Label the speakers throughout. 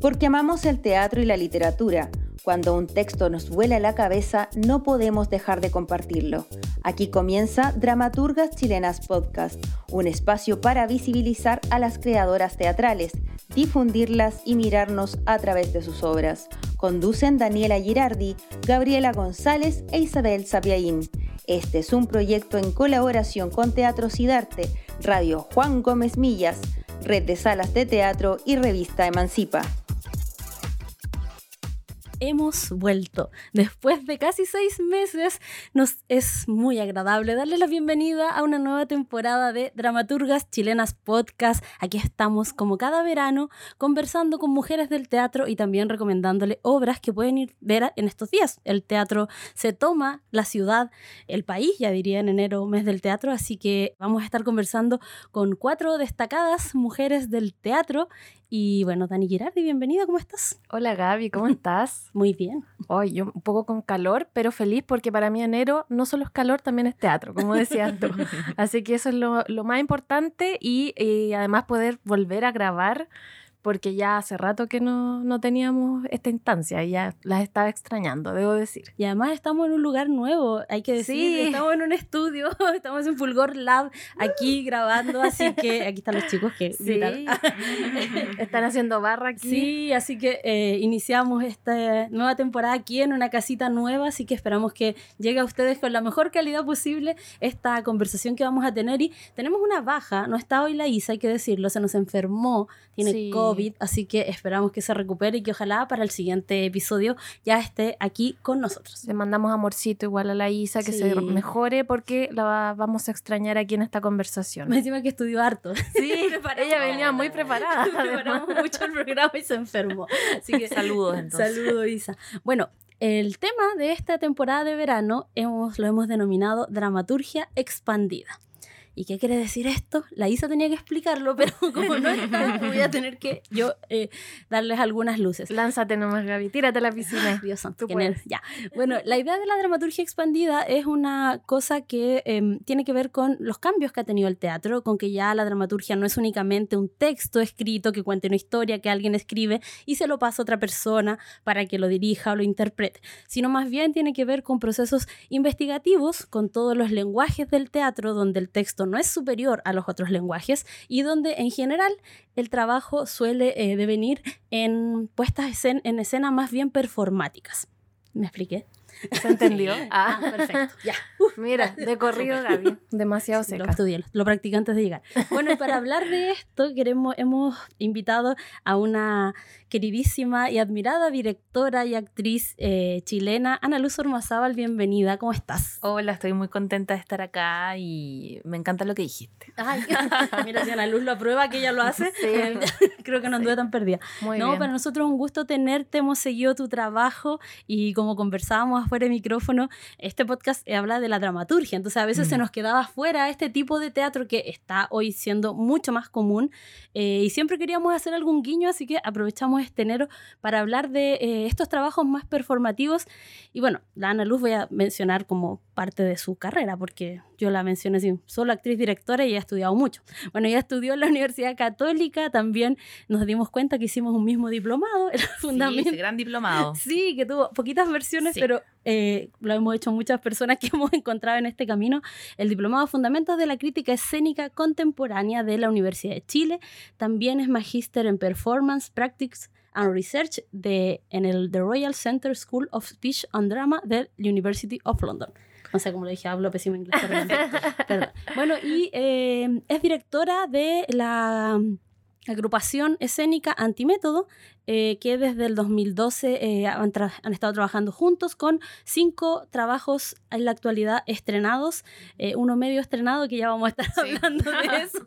Speaker 1: Porque amamos el teatro y la literatura. Cuando un texto nos vuela la cabeza, no podemos dejar de compartirlo. Aquí comienza Dramaturgas Chilenas Podcast, un espacio para visibilizar a las creadoras teatrales, difundirlas y mirarnos a través de sus obras. Conducen Daniela Girardi, Gabriela González e Isabel Sapiaín. Este es un proyecto en colaboración con Teatro Sidarte, Radio Juan Gómez Millas, Red de Salas de Teatro y Revista Emancipa
Speaker 2: hemos vuelto. Después de casi seis meses, nos es muy agradable darle la bienvenida a una nueva temporada de Dramaturgas Chilenas Podcast. Aquí estamos como cada verano conversando con mujeres del teatro y también recomendándole obras que pueden ir ver en estos días. El teatro se toma, la ciudad, el país, ya diría en enero, mes del teatro, así que vamos a estar conversando con cuatro destacadas mujeres del teatro y bueno, Dani Girardi, bienvenida, ¿cómo estás?
Speaker 3: Hola Gaby, ¿cómo estás?
Speaker 2: Muy bien.
Speaker 3: Hoy yo un poco con calor, pero feliz porque para mí enero no solo es calor, también es teatro, como decías tú. Así que eso es lo, lo más importante y, y además poder volver a grabar porque ya hace rato que no, no, teníamos esta instancia y ya las estaba extrañando, debo decir.
Speaker 2: Y además estamos en un lugar nuevo, hay que decir, sí. estamos en un estudio, estamos en Fulgor Lab aquí grabando, así que aquí están los chicos que
Speaker 3: sí. están haciendo barra aquí.
Speaker 2: Sí, así que eh, iniciamos esta nueva temporada aquí en una casita nueva, así que esperamos que llegue a ustedes con la mejor calidad posible esta conversación que vamos a tener y tenemos una baja, no está hoy la Isa, hay que decirlo, se nos enfermó, tiene sí. COVID así que esperamos que se recupere y que ojalá para el siguiente episodio ya esté aquí con nosotros.
Speaker 3: Le mandamos amorcito igual a la Isa, que sí. se mejore porque la vamos a extrañar aquí en esta conversación.
Speaker 2: Me encima que estudió harto.
Speaker 3: Sí, ella venía muy preparada.
Speaker 2: Preparamos mucho el programa y se enfermó. Así que
Speaker 3: saludos entonces.
Speaker 2: Saludos Isa. Bueno, el tema de esta temporada de verano hemos, lo hemos denominado dramaturgia expandida. ¿Y qué quiere decir esto? La Isa tenía que explicarlo, pero como no está, voy a tener que yo eh, darles algunas luces.
Speaker 3: Lánzate nomás, Gaby, tírate a la piscina.
Speaker 2: Dios santo, ya. Bueno, la idea de la dramaturgia expandida es una cosa que eh, tiene que ver con los cambios que ha tenido el teatro, con que ya la dramaturgia no es únicamente un texto escrito que cuente una historia que alguien escribe y se lo pasa a otra persona para que lo dirija o lo interprete, sino más bien tiene que ver con procesos investigativos, con todos los lenguajes del teatro, donde el texto no es superior a los otros lenguajes y donde en general el trabajo suele eh, devenir en puestas en escena más bien performáticas. ¿Me expliqué?
Speaker 3: ¿Se entendió?
Speaker 2: Ah, perfecto. Ya.
Speaker 3: Uf, Mira, de corrido, Gaby. Demasiado seca.
Speaker 2: Lo estudié, lo practiqué antes de llegar. Bueno, y para hablar de esto, queremos, hemos invitado a una queridísima y admirada directora y actriz eh, chilena, Ana Luz Ormazábal. Bienvenida, ¿cómo estás?
Speaker 4: Hola, estoy muy contenta de estar acá y me encanta lo que dijiste.
Speaker 2: Ay, mira, si Ana Luz lo aprueba, que ella lo hace,
Speaker 3: sí.
Speaker 2: creo que no anduve sí. tan perdida.
Speaker 3: Muy
Speaker 2: no,
Speaker 3: bien.
Speaker 2: para nosotros es un gusto tenerte, hemos seguido tu trabajo y como conversábamos fuera de micrófono, este podcast habla de la dramaturgia, entonces a veces mm. se nos quedaba fuera este tipo de teatro que está hoy siendo mucho más común eh, y siempre queríamos hacer algún guiño, así que aprovechamos este enero para hablar de eh, estos trabajos más performativos. Y bueno, la Ana Luz voy a mencionar como parte de su carrera, porque yo la mencioné así, solo actriz directora y ha estudiado mucho. Bueno, ella estudió en la Universidad Católica, también nos dimos cuenta que hicimos un mismo diplomado, el fundamento.
Speaker 4: Sí, ese gran diplomado.
Speaker 2: Sí, que tuvo poquitas versiones, sí. pero eh, lo hemos hecho muchas personas que hemos encontrado en este camino. El diplomado Fundamentos de la Crítica Escénica Contemporánea de la Universidad de Chile. También es magíster en Performance, Practice and Research de, en el The Royal Center School of Speech and Drama de la University of London. No sé cómo le dije, hablo pésimo inglés. Perdón. perdón. Bueno, y eh, es directora de la agrupación escénica Antimétodo, eh, que desde el 2012 eh, han, han, estado trabajando juntos con cinco trabajos en la actualidad estrenados, eh, uno medio estrenado que ya vamos a estar sí. hablando de eso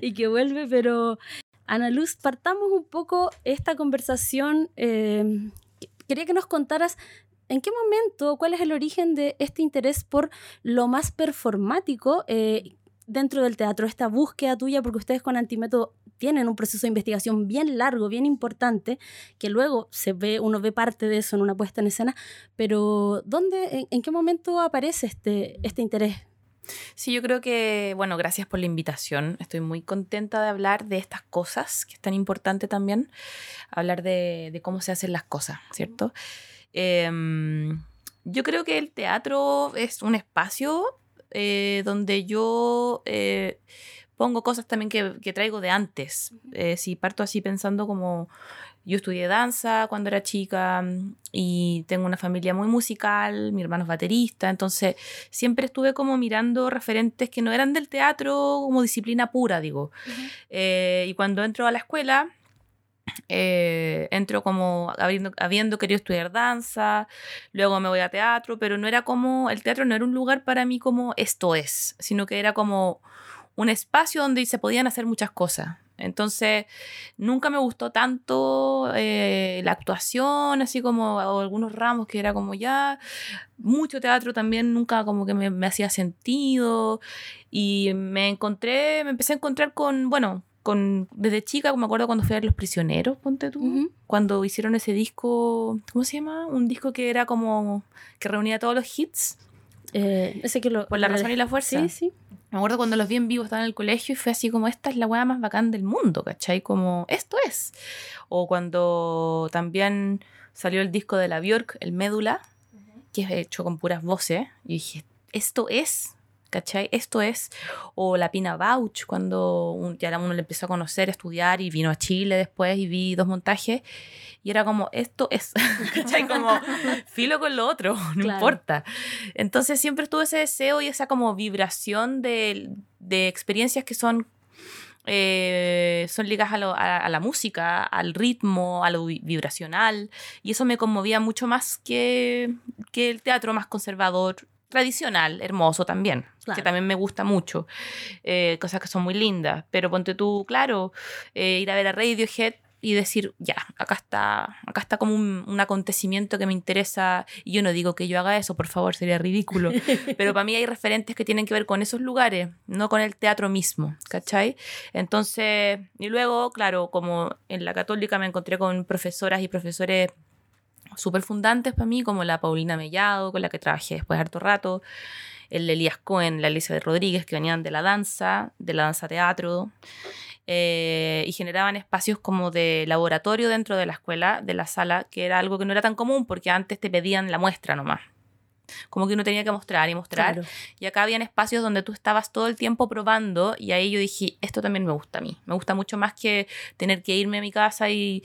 Speaker 2: y que vuelve, pero Ana Luz, partamos un poco esta conversación. Quería que nos contaras ¿En qué momento, cuál es el origen de este interés por lo más performático eh, dentro del teatro, esta búsqueda tuya, porque ustedes con Antimétodo tienen un proceso de investigación bien largo, bien importante, que luego se ve, uno ve parte de eso en una puesta en escena, pero ¿dónde, en, en qué momento aparece este, este interés
Speaker 4: Sí, yo creo que, bueno, gracias por la invitación. Estoy muy contenta de hablar de estas cosas, que es tan importante también, hablar de, cómo se hacen las cosas, ¿cierto? Em, yo creo que el teatro es un espacio eh, donde yo eh, pongo cosas también que, traigo de antes. Eh, si parto así pensando como yo estudié danza cuando era chica mm, y tengo una familia muy musical, mi hermano es baterista, entonces siempre estuve como mirando referentes que no eran del teatro como disciplina pura, digo. Eh, y cuando entro a la escuela, eh, entro como habiendo, querido estudiar danza, luego me voy a teatro, pero no era como, el teatro no era un lugar para mí como esto es, sino que era como un espacio donde se podían hacer muchas cosas. Entonces, nunca me gustó tanto eh, la actuación, así como algunos ramos que era como ya, mucho teatro también nunca como que me, hacía sentido. Y me encontré, me empecé a encontrar con, bueno, con, desde chica, me acuerdo cuando fui a ver Los Prisioneros, ponte tú, cuando hicieron ese disco, ¿cómo se llama? Un disco que era como, que reunía todos los hits.
Speaker 2: Eh, ese que lo...
Speaker 4: Por la razón y la fuerza.
Speaker 2: Sí, sí.
Speaker 4: Me acuerdo cuando los vi en vivo, estaba en el colegio y fue así como, esta es la weá más bacán del mundo, ¿cachai? Como, esto es. O cuando también salió el disco de la Björk, el Médula, que es hecho con puras voces, y dije, esto es, ¿cachai? Esto es. O la Pina Bauch, cuando ya uno le empezó a conocer, a estudiar y vino a Chile después y vi dos montajes. Y era como, esto es, ¿cachai? Como, filo con lo otro, no importa. Entonces siempre tuve ese deseo y esa como vibración de, de experiencias que son eh, son ligadas a, a, la música, al ritmo, a lo vibracional, y eso me conmovía mucho más que, que el teatro más conservador, tradicional, hermoso también, que también me gusta mucho, eh, cosas que son muy lindas, pero ponte tú, claro, eh, ir a ver a Radiohead y decir, ya, acá está, acá está como un, acontecimiento que me interesa. Y yo no digo que yo haga eso, por favor, sería ridículo. Pero para mí hay referentes que tienen que ver con esos lugares, no con el teatro mismo, ¿cachai? Entonces, y luego, claro, como en la católica me encontré con profesoras y profesores súper fundantes para mí, como la Paulina Mellado, con la que trabajé después harto rato, el Elías Cohen, la de Rodríguez, que venían de la danza, de la danza teatro. Eh, y generaban espacios como de laboratorio dentro de la escuela, de la sala, que era algo que no era tan común porque antes te pedían la muestra nomás. Como que uno tenía que mostrar y mostrar. Y acá habían espacios donde tú estabas todo el tiempo probando y ahí yo dije, esto también me gusta a mí. Me gusta mucho más que tener que irme a mi casa y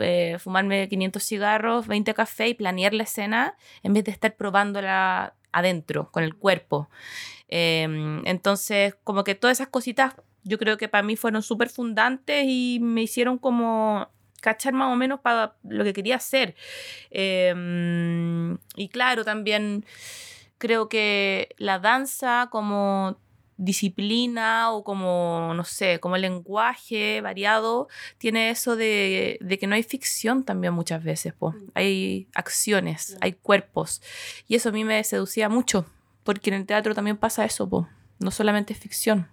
Speaker 4: eh, fumarme 500 cigarros, 20 café y planear la escena en vez de estar probándola adentro, con el cuerpo. Em, entonces, como que todas esas cositas yo creo que para mí fueron súper fundantes y me hicieron como cachar más o menos para lo que quería hacer. Em, y claro, también creo que la danza como disciplina o como, no sé, como lenguaje variado, tiene eso de, que no hay ficción también muchas veces, pues. hay acciones, hay cuerpos. Y eso a mí me seducía mucho, porque en el teatro también pasa eso, pues no solamente ficción.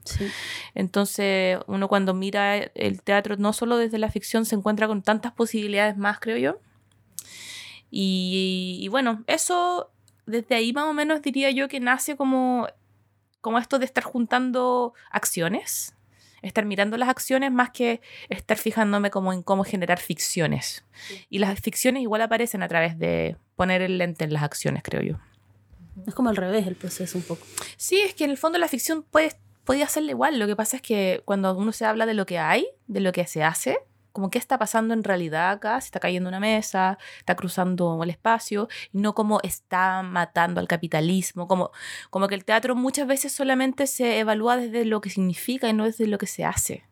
Speaker 4: Entonces, uno cuando mira el teatro, no solo desde la ficción, se encuentra con tantas posibilidades más, creo yo. Y, bueno, eso desde ahí más o menos diría yo que nace como, como esto de estar juntando acciones, estar mirando las acciones más que estar fijándome como en cómo generar ficciones. Y las ficciones igual aparecen a través de poner el lente en las acciones, creo yo.
Speaker 2: Es como al revés el proceso un poco.
Speaker 4: Sí, es que en el fondo la ficción puede, podía hacerle igual. Lo que pasa es que cuando uno se habla de lo que hay, de lo que se hace, como qué está pasando en realidad acá, se está cayendo una mesa, está cruzando el espacio, y no como está matando al capitalismo, como, como que el teatro muchas veces solamente se evalúa desde lo que significa y no desde lo que se hace.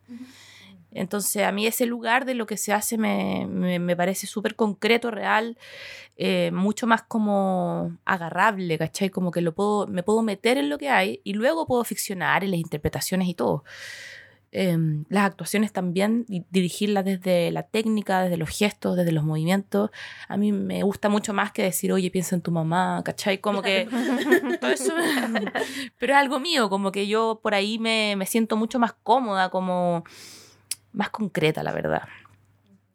Speaker 4: Entonces, a mí ese lugar de lo que se hace me, me, parece súper concreto, real, eh, mucho más como agarrable, ¿cachai? Como que lo puedo, me puedo meter en lo que hay y luego puedo ficcionar en las interpretaciones y todo. Em, las actuaciones también, dirigirlas desde la técnica, desde los gestos, desde los movimientos, a mí me gusta mucho más que decir, oye, piensa en tu mamá, ¿cachai? Como que todo eso, pero es algo mío, como que yo por ahí me, me siento mucho más cómoda, como más concreta, la verdad.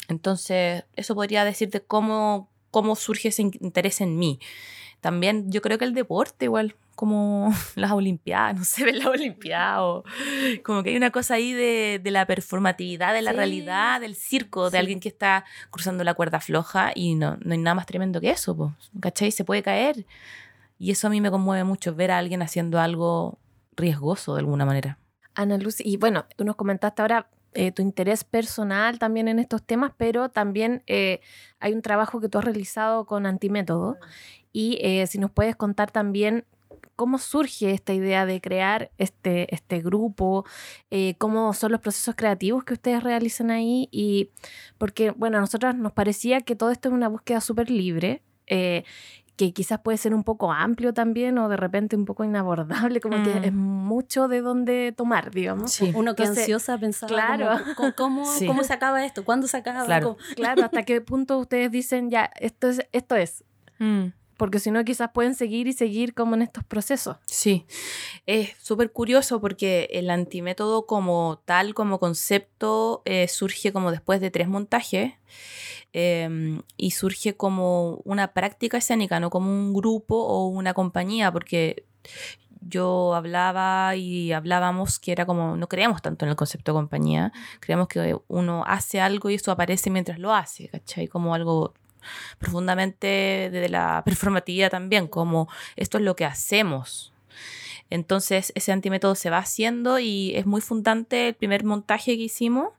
Speaker 4: Entonces, eso podría decirte cómo, cómo surge ese interés en mí. También yo creo que el deporte igual, como las Olimpiadas, no sé, ven las Olimpiadas, o como que hay una cosa ahí de, de la performatividad, de la
Speaker 2: Sí.
Speaker 4: realidad, del circo, de alguien que está cruzando la cuerda floja y no, no hay nada más tremendo que eso, po, ¿cachai? Se puede caer. Y eso a mí me conmueve mucho, ver a alguien haciendo algo riesgoso de alguna manera.
Speaker 3: Ana Luz, y bueno, tú nos comentaste ahora eh, tu interés personal también en estos temas, pero también eh, hay un trabajo que tú has realizado con Antimétodo. Y eh, si nos puedes contar también cómo surge esta idea de crear este, este grupo, eh, cómo son los procesos creativos que ustedes realizan ahí. Y porque, bueno, a nosotros nos parecía que todo esto es una búsqueda súper libre. eh, que quizás puede ser un poco amplio también o de repente un poco inabordable, como
Speaker 4: Mm.
Speaker 3: que es mucho de dónde tomar, digamos.
Speaker 4: Sí.
Speaker 2: Uno que
Speaker 3: Entonces,
Speaker 2: ansiosa pensaba
Speaker 3: claro.
Speaker 2: ¿cómo, cómo,
Speaker 4: Sí.
Speaker 2: cómo se acaba esto? ¿Cuándo se acaba?
Speaker 4: Claro.
Speaker 3: Claro, hasta qué punto ustedes dicen, ya, esto es, esto es.
Speaker 4: Mm.
Speaker 3: Porque si no, quizás pueden seguir y seguir como en estos procesos.
Speaker 4: Sí, es súper curioso porque el antimétodo como tal, como concepto, eh, surge como después de tres montajes em, y surge como una práctica escénica, no como un grupo o una compañía, porque yo hablaba y hablábamos que era como, no creemos tanto en el concepto de compañía, creemos que uno hace algo y eso aparece mientras lo hace, ¿cachai? Como algo profundamente desde la performatividad también, como esto es lo que hacemos. Entonces ese antimétodo se va haciendo y es muy fundante el primer montaje que hicimos,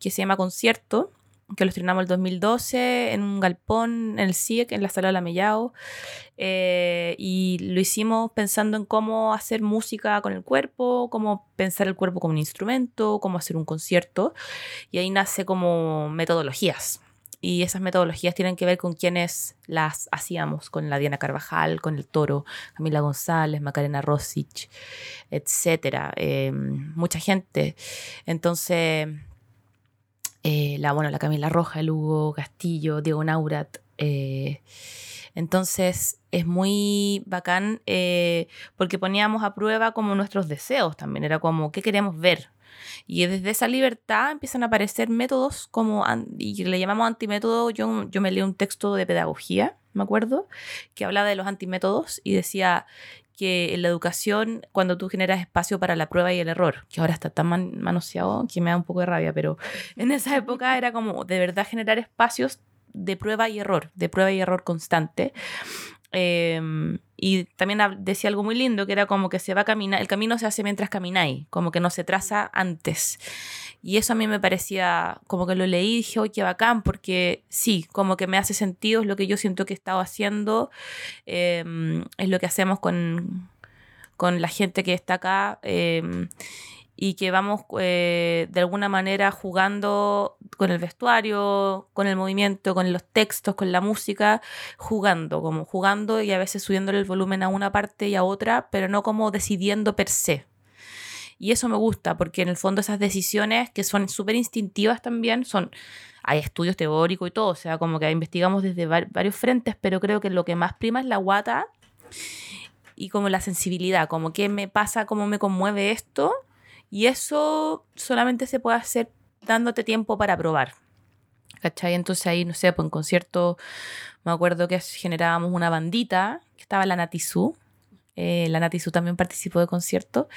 Speaker 4: que se llama Concierto, que lo estrenamos el 2012 en un galpón en el CIEC, en la sala de la Mellao, eh, y lo hicimos pensando en cómo hacer música con el cuerpo, cómo pensar el cuerpo como un instrumento, cómo hacer un concierto, y ahí nace como metodologías. Y esas metodologías tienen que ver con quienes las hacíamos, con la Diana Carvajal, con el Toro, Camila González, Macarena Rosic, etcétera. Eh, mucha gente. Entonces, eh, la, bueno, la Camila Roja, el Hugo Castillo, Diego Naurat. eh, entonces es muy bacán eh, porque poníamos a prueba como nuestros deseos también. Era como, ¿qué queremos ver? Y desde esa libertad empiezan a aparecer métodos como, y le llamamos antimétodo, yo, yo me leí un texto de pedagogía, me acuerdo, que hablaba de los antimétodos y decía que en la educación, cuando tú generas espacio para la prueba y el error, que ahora está tan man- manoseado que me da un poco de rabia, pero en esa época era como de verdad generar espacios de prueba y error, de prueba y error constante. Eh, y también decía algo muy lindo, que era como que se va a caminar, el camino se hace mientras camináis, como que no se traza antes. Y eso a mí me parecía, como que lo leí y dije, ¡ay, qué bacán! Porque sí, como que me hace sentido, es lo que yo siento que he estado haciendo, eh, es lo que hacemos con, con la gente que está acá. eh, y que vamos eh, de alguna manera jugando con el vestuario, con el movimiento, con los textos, con la música, jugando, como jugando y a veces subiéndole el volumen a una parte y a otra, pero no como decidiendo per se. Y eso me gusta, porque en el fondo esas decisiones que son súper instintivas también, son, hay estudios teóricos y todo, o sea, como que investigamos desde var- varios frentes, pero creo que lo que más prima es la guata y como la sensibilidad, como qué me pasa, cómo me conmueve esto, y eso solamente se puede hacer dándote tiempo para probar. ¿Cachai? Entonces ahí, no sé, pues en concierto me acuerdo que generábamos una bandita, que estaba la Natizú. Eh, la Natizú también participó de concierto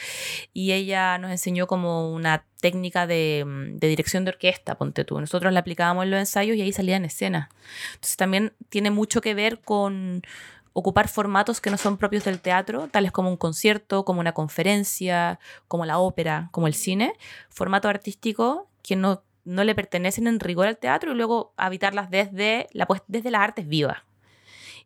Speaker 4: y ella nos enseñó como una técnica de, mm, de dirección de orquesta, ponte tú. Nosotros la aplicábamos en los ensayos y ahí salía en escena. Entonces también tiene mucho que ver con ocupar formatos que no son propios del teatro, tales como un concierto, como una conferencia, como la ópera, como el cine, formatos artísticos que no, no le pertenecen en rigor al teatro y luego habitarlas desde, la, pues- desde las artes vivas.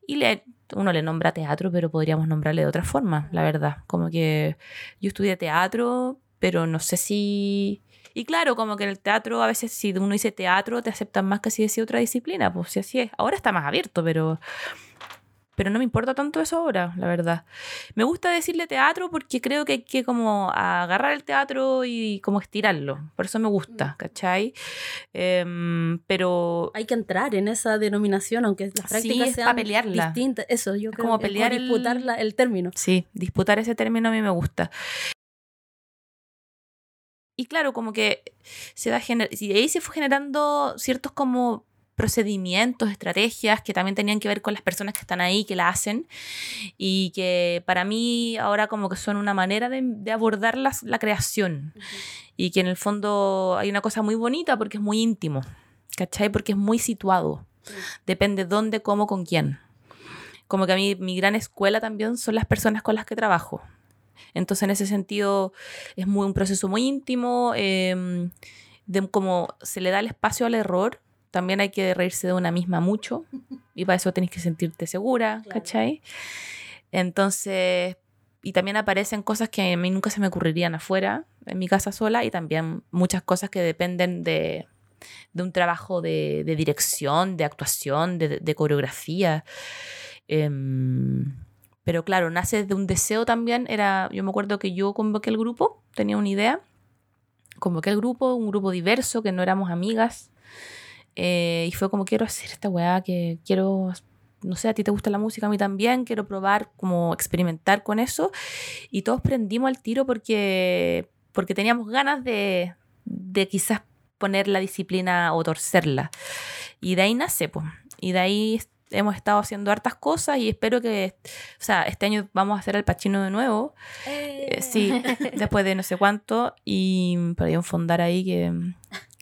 Speaker 4: Y le, uno le nombra teatro, pero podríamos nombrarle de otra forma, la verdad. Como que yo estudié teatro, pero no sé si... Y claro, como que en el teatro a veces si uno dice teatro te aceptan más que si decía otra disciplina, pues si así es. Ahora está más abierto, pero pero no me importa tanto eso ahora, la verdad. Me gusta decirle teatro porque creo que hay que como agarrar el teatro y como estirarlo. Por eso me gusta, ¿cachai? Em, pero
Speaker 2: Hay que entrar en esa denominación, aunque las
Speaker 4: Sí,
Speaker 2: prácticas
Speaker 4: es
Speaker 2: sean
Speaker 4: pelearla.
Speaker 2: distintas. Eso, yo creo
Speaker 4: como pelear el-
Speaker 2: disputar la- el término.
Speaker 4: sí, disputar ese término a mí me gusta. Y claro, como que se va gener y ahí se fue generando ciertos como procedimientos, estrategias que también tenían que ver con las personas que están ahí, que la hacen, y que para mí ahora como que son una manera de, abordar la creación, y que en el fondo hay una cosa muy bonita porque es muy íntimo, ¿cachai? Porque es muy situado, depende dónde, cómo, con quién. Como que a mí mi gran escuela también son las personas con las que trabajo. Entonces en ese sentido es muy, un proceso muy íntimo, em, de como se le da el espacio al error también hay que reírse de una misma mucho y para eso tenés que sentirte segura, ¿cachai? Entonces, y también aparecen cosas que a mí nunca se me ocurrirían afuera, en mi casa sola, y también muchas cosas que dependen de, un trabajo de, dirección, de actuación, de, coreografía. Em, pero claro, nace de un deseo también. Era, yo me acuerdo que yo convoqué el grupo, tenía una idea, convoqué el grupo, un grupo diverso, que no éramos amigas, eh, y fue como, quiero hacer esta weá, que quiero, no sé, a ti te gusta la música, a mí también, quiero probar, como experimentar con eso. Y todos prendimos al tiro porque, porque teníamos ganas de, de quizás poner la disciplina o torcerla. Y de ahí nace, pues. Y de ahí hemos estado haciendo hartas cosas y espero que, o sea, este año vamos a hacer el Pachino de nuevo. Eh. sí, después de no sé cuánto. Y para un fondar ahí que,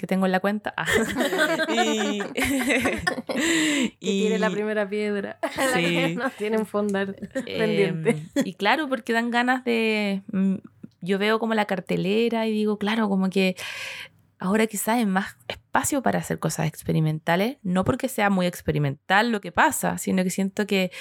Speaker 4: que tengo en la cuenta. Ah.
Speaker 3: y, que tiene la primera piedra. Sí. no tiene un fondar pendiente. Em,
Speaker 4: y claro, porque dan ganas de. Mm, yo veo como la cartelera y digo, claro, como que ahora quizás hay más espacio para hacer cosas experimentales, no porque sea muy experimental lo que pasa, sino que siento que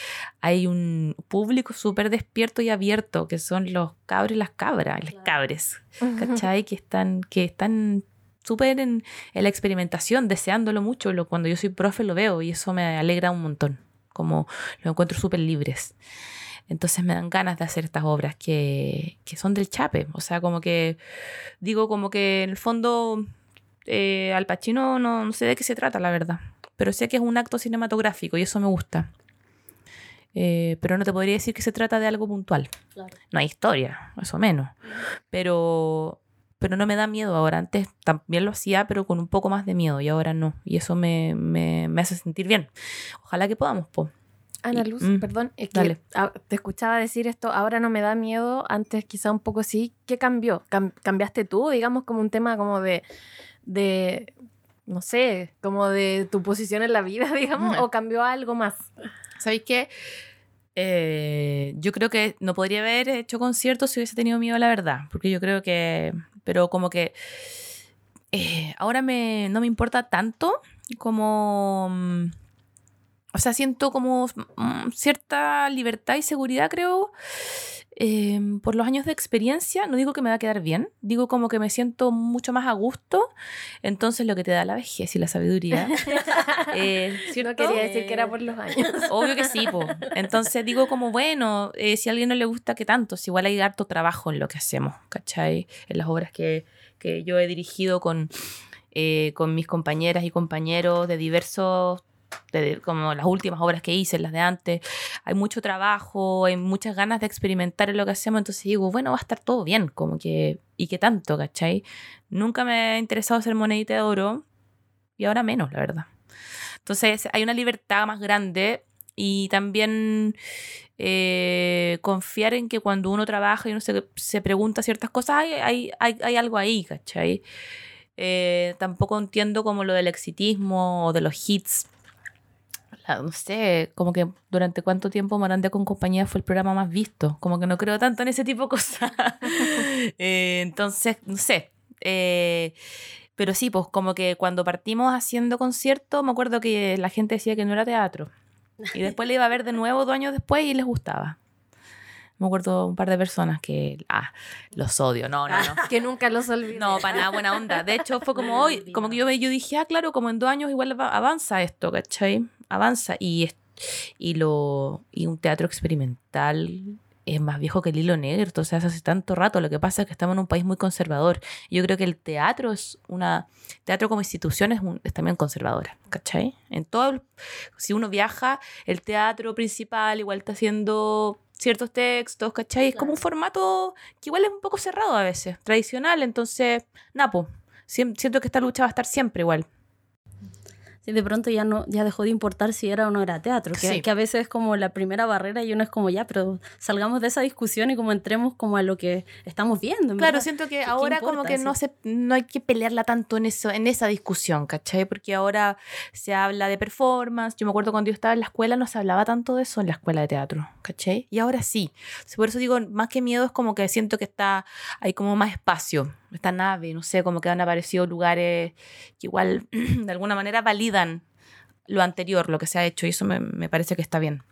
Speaker 4: hay un público súper despierto y abierto, que son los cabros y las cabras, las cabres, ¿cachai? Que están, que están súper en, la experimentación, deseándolo mucho. Lo, cuando yo soy profe lo veo y eso me alegra un montón, como lo encuentro súper libres. Entonces me dan ganas de hacer estas obras que, que, son del chape. O sea, como que digo, como que en el fondo eh, Al Pacino no, sé de qué se trata, la verdad. Pero sé que es un acto cinematográfico y eso me gusta. Eh, pero no te podría decir que se trata de algo puntual. No hay historia, eso menos. Pero pero no me da miedo ahora. Antes también lo hacía, pero con un poco más de miedo y ahora no. Y eso me, me, me hace sentir bien. Ojalá que podamos, po.
Speaker 3: Ana Luz, mm, perdón, es que te escuchaba decir esto, ahora no me da miedo, antes quizá un poco sí. ¿Qué cambió? ¿Cambiaste tú, digamos, como un tema como de, de, no sé, como de tu posición en la vida, digamos, o cambió algo más?
Speaker 4: ¿Sabéis qué? Eh, yo creo que no podría haber hecho conciertos si hubiese tenido miedo, la verdad, porque yo creo que pero como que eh, ahora me, no me importa tanto como... O sea, siento como mm, cierta libertad y seguridad, creo, em, por los años de experiencia. No digo que me va a quedar bien, digo como que me siento mucho más a gusto. Entonces, lo que te da la vejez y la sabiduría.
Speaker 3: eh, no quería decir que era por los años.
Speaker 4: Obvio que sí, po. Entonces, digo como, bueno, eh, si a alguien no le gusta, ¿qué tanto? Si igual hay harto trabajo en lo que hacemos, ¿cachai? En las obras que, que yo he dirigido con, eh, con mis compañeras y compañeros de diversos como las últimas obras que hice, las de antes, hay mucho trabajo, hay muchas ganas de experimentar en lo que hacemos, entonces digo, bueno, va a estar todo bien, como que, y qué tanto, ¿cachai? Nunca me ha interesado hacer monedita de oro y ahora menos, la verdad. Entonces hay una libertad más grande y también eh, confiar en que cuando uno trabaja y uno se, se pregunta ciertas cosas, hay, hay, hay, hay algo ahí, ¿cachai? Eh, tampoco entiendo como lo del exitismo o de los hits no sé, como que durante cuánto tiempo Morandé con compañía fue el programa más visto. Como que no creo tanto en ese tipo de cosas. Eh, entonces, no sé. Eh, pero sí, pues como que cuando partimos haciendo conciertos, me acuerdo que la gente decía que no era teatro. Y después le iba a ver de nuevo dos años después y les gustaba. Me acuerdo un par de personas que, ah, los odio, no, no, no.
Speaker 3: que nunca los olvidé.
Speaker 4: No, para nada buena onda. De hecho, fue como hoy, como que yo, yo dije, ah, claro, como en dos años igual avanza esto, ¿cachai? Avanza. Y, y, lo, y un teatro experimental es más viejo que el hilo negro, sea, hace tanto rato. Lo que pasa es que estamos en un país muy conservador. Yo creo que el teatro es una. Teatro como institución es, es también conservadora, ¿cachai? En todo. si uno viaja, el teatro principal igual está haciendo ciertos textos, ¿cachai? Es como un formato que igual es un poco cerrado a veces, tradicional, entonces, Napo, siento que esta lucha va a estar siempre igual.
Speaker 2: Y de pronto ya no ya dejó de importar si era o no era teatro, que, que a veces es como la primera barrera y uno es como ya, pero salgamos de esa discusión y como entremos como a lo que estamos viendo.
Speaker 4: Claro, siento que ahora como que no se no hay que pelearla tanto en eso en esa discusión, ¿cachai? Porque ahora se habla de performance. Yo me acuerdo cuando yo estaba en la escuela no se hablaba tanto de eso en la escuela de teatro, ¿cachai? Y ahora sí. Por eso digo, más que miedo es como que siento que está hay como más espacio esta nave, no sé, como que han aparecido lugares que igual de alguna manera validan lo anterior, lo que se ha hecho, y eso me, me parece que está bien.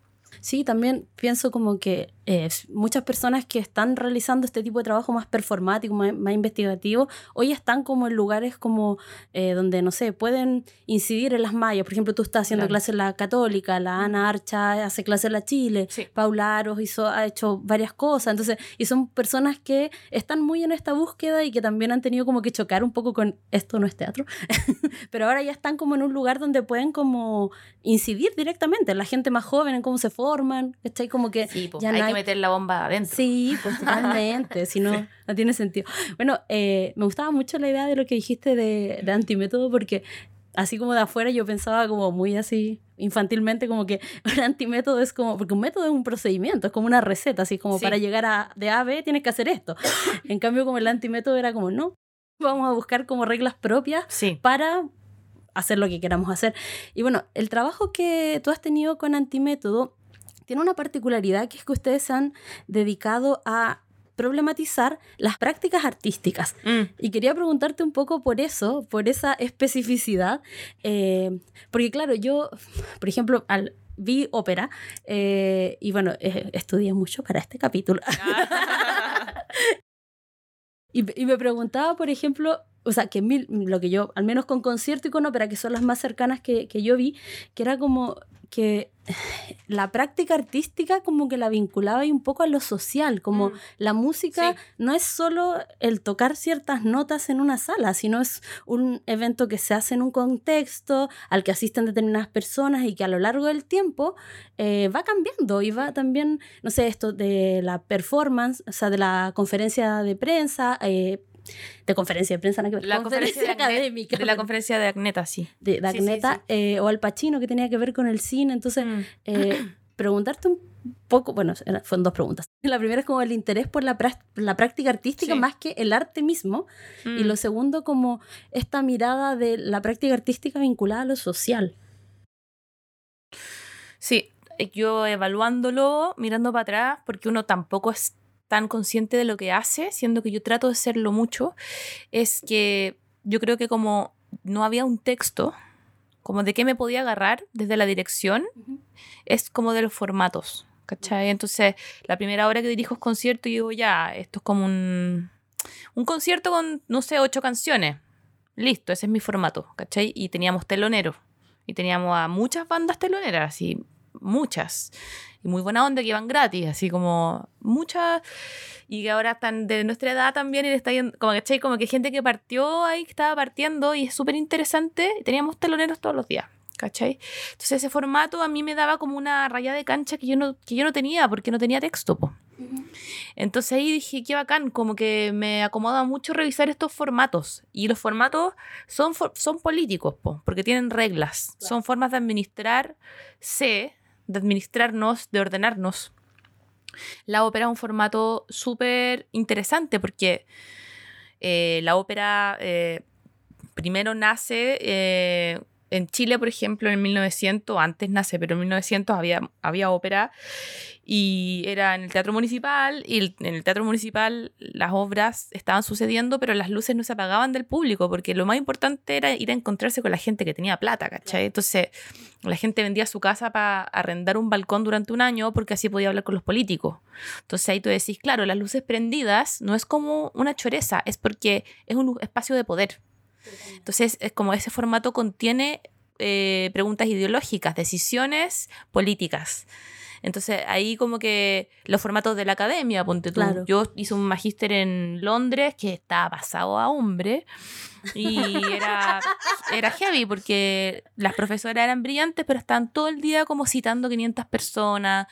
Speaker 2: Sí, también pienso como que eh, muchas personas que están realizando este tipo de trabajo más performático, más, investigativo, hoy están como en lugares como eh, donde, no sé, pueden incidir en las mallas. Por ejemplo, tú estás haciendo clases en la Católica, la Ana Archa hace clases en la Chile, Paula Aros hizo, ha hecho varias cosas. Entonces, y son personas que están muy en esta búsqueda y que también han tenido como que chocar un poco con esto no es teatro, pero ahora ya están como en un lugar donde pueden como incidir directamente en la gente más joven, en cómo se forman, ¿cachai? Como que
Speaker 4: pues, ya hay, que meter la bomba adentro.
Speaker 2: Sí, pues totalmente, si no, no tiene sentido. Bueno, eh, me gustaba mucho la idea de lo que dijiste de, de antimétodo porque así como de afuera yo pensaba como muy así infantilmente como que un antimétodo es como, porque un método es un procedimiento, es como una receta, así como para llegar a, de A a B tienes que hacer esto. En cambio como el antimétodo era como, no, vamos a buscar como reglas propias para hacer lo que queramos hacer. Y bueno, el trabajo que tú has tenido con Antimétodo tiene una particularidad que es que ustedes se han dedicado a problematizar las prácticas artísticas. Mm. Y quería preguntarte un poco por eso, por esa especificidad, eh, porque claro, yo, por ejemplo, al, vi ópera eh, y bueno, eh, estudié mucho para este capítulo. y, y, me preguntaba, por ejemplo, o sea, que lo que yo, al menos con concierto y con ópera, que son las más cercanas que, que yo vi, que era como que la práctica artística como que la vinculaba y un poco a lo social, como mm. la música no es solo el tocar ciertas notas en una sala, sino es un evento que se hace en un contexto al que asisten determinadas personas y que a lo largo del tiempo eh, va cambiando y va también, no sé, esto de la performance, o sea, de la conferencia de prensa, eh, de conferencia de prensa,
Speaker 4: no, la conferencia, académica. De la conferencia de Agneta, sí.
Speaker 2: De, Agneta, eh, o Al Pacino, que tenía que ver con el cine. Entonces, mm. eh, preguntarte un poco, bueno, fueron dos preguntas. La primera es como el interés por la, la práctica artística más que el arte mismo. Y lo mm. segundo, como esta mirada de la práctica artística vinculada a lo social.
Speaker 4: Sí, yo evaluándolo, mirando para atrás, porque uno tampoco es tan consciente de lo que hace, siendo que yo trato de serlo mucho, es que yo creo que como no había un texto, como de qué me podía agarrar desde la dirección, es como de los formatos, ¿cachai? Entonces, la primera hora que dirijo es concierto y digo, ya, esto es como un, un concierto con, no sé, ocho canciones. Listo, ese es mi formato, ¿cachai? Y teníamos teloneros. Y teníamos a muchas bandas teloneras, así, muchas y muy buena onda que iban gratis, así como muchas, y que ahora están de nuestra edad también, y está como que, como que gente que partió ahí, que estaba partiendo, y es súper interesante, teníamos teloneros todos los días. ¿Cachai? Entonces ese formato a mí me daba como una raya de cancha que yo no, que yo no tenía porque no tenía texto. Po. Entonces ahí dije, qué bacán, como que me acomoda mucho revisar estos formatos. Y los formatos son, son políticos, po, porque tienen reglas, son formas de administrarse de administrarnos, de ordenarnos. La ópera es un formato súper interesante porque eh, la ópera eh, primero nace eh, en Chile, por ejemplo, en 1900, antes nace, pero en 1900 había, había ópera y era en el Teatro Municipal y en el Teatro Municipal las obras estaban sucediendo, pero las luces no se apagaban del público porque lo más importante era ir a encontrarse con la gente que tenía plata, ¿cachai? Entonces la gente vendía su casa para arrendar un balcón durante un año porque así podía hablar con los políticos. Entonces ahí tú decís, claro, las luces prendidas no es como una choreza, es porque es un espacio de poder. Entonces, es como ese formato contiene eh, preguntas ideológicas, decisiones políticas. Entonces ahí como que los formatos de la academia, ponte tú. Yo hice un magíster en Londres que estaba pasado a hombre y era, era heavy porque las profesoras eran brillantes, pero estaban todo el día como citando 500 personas.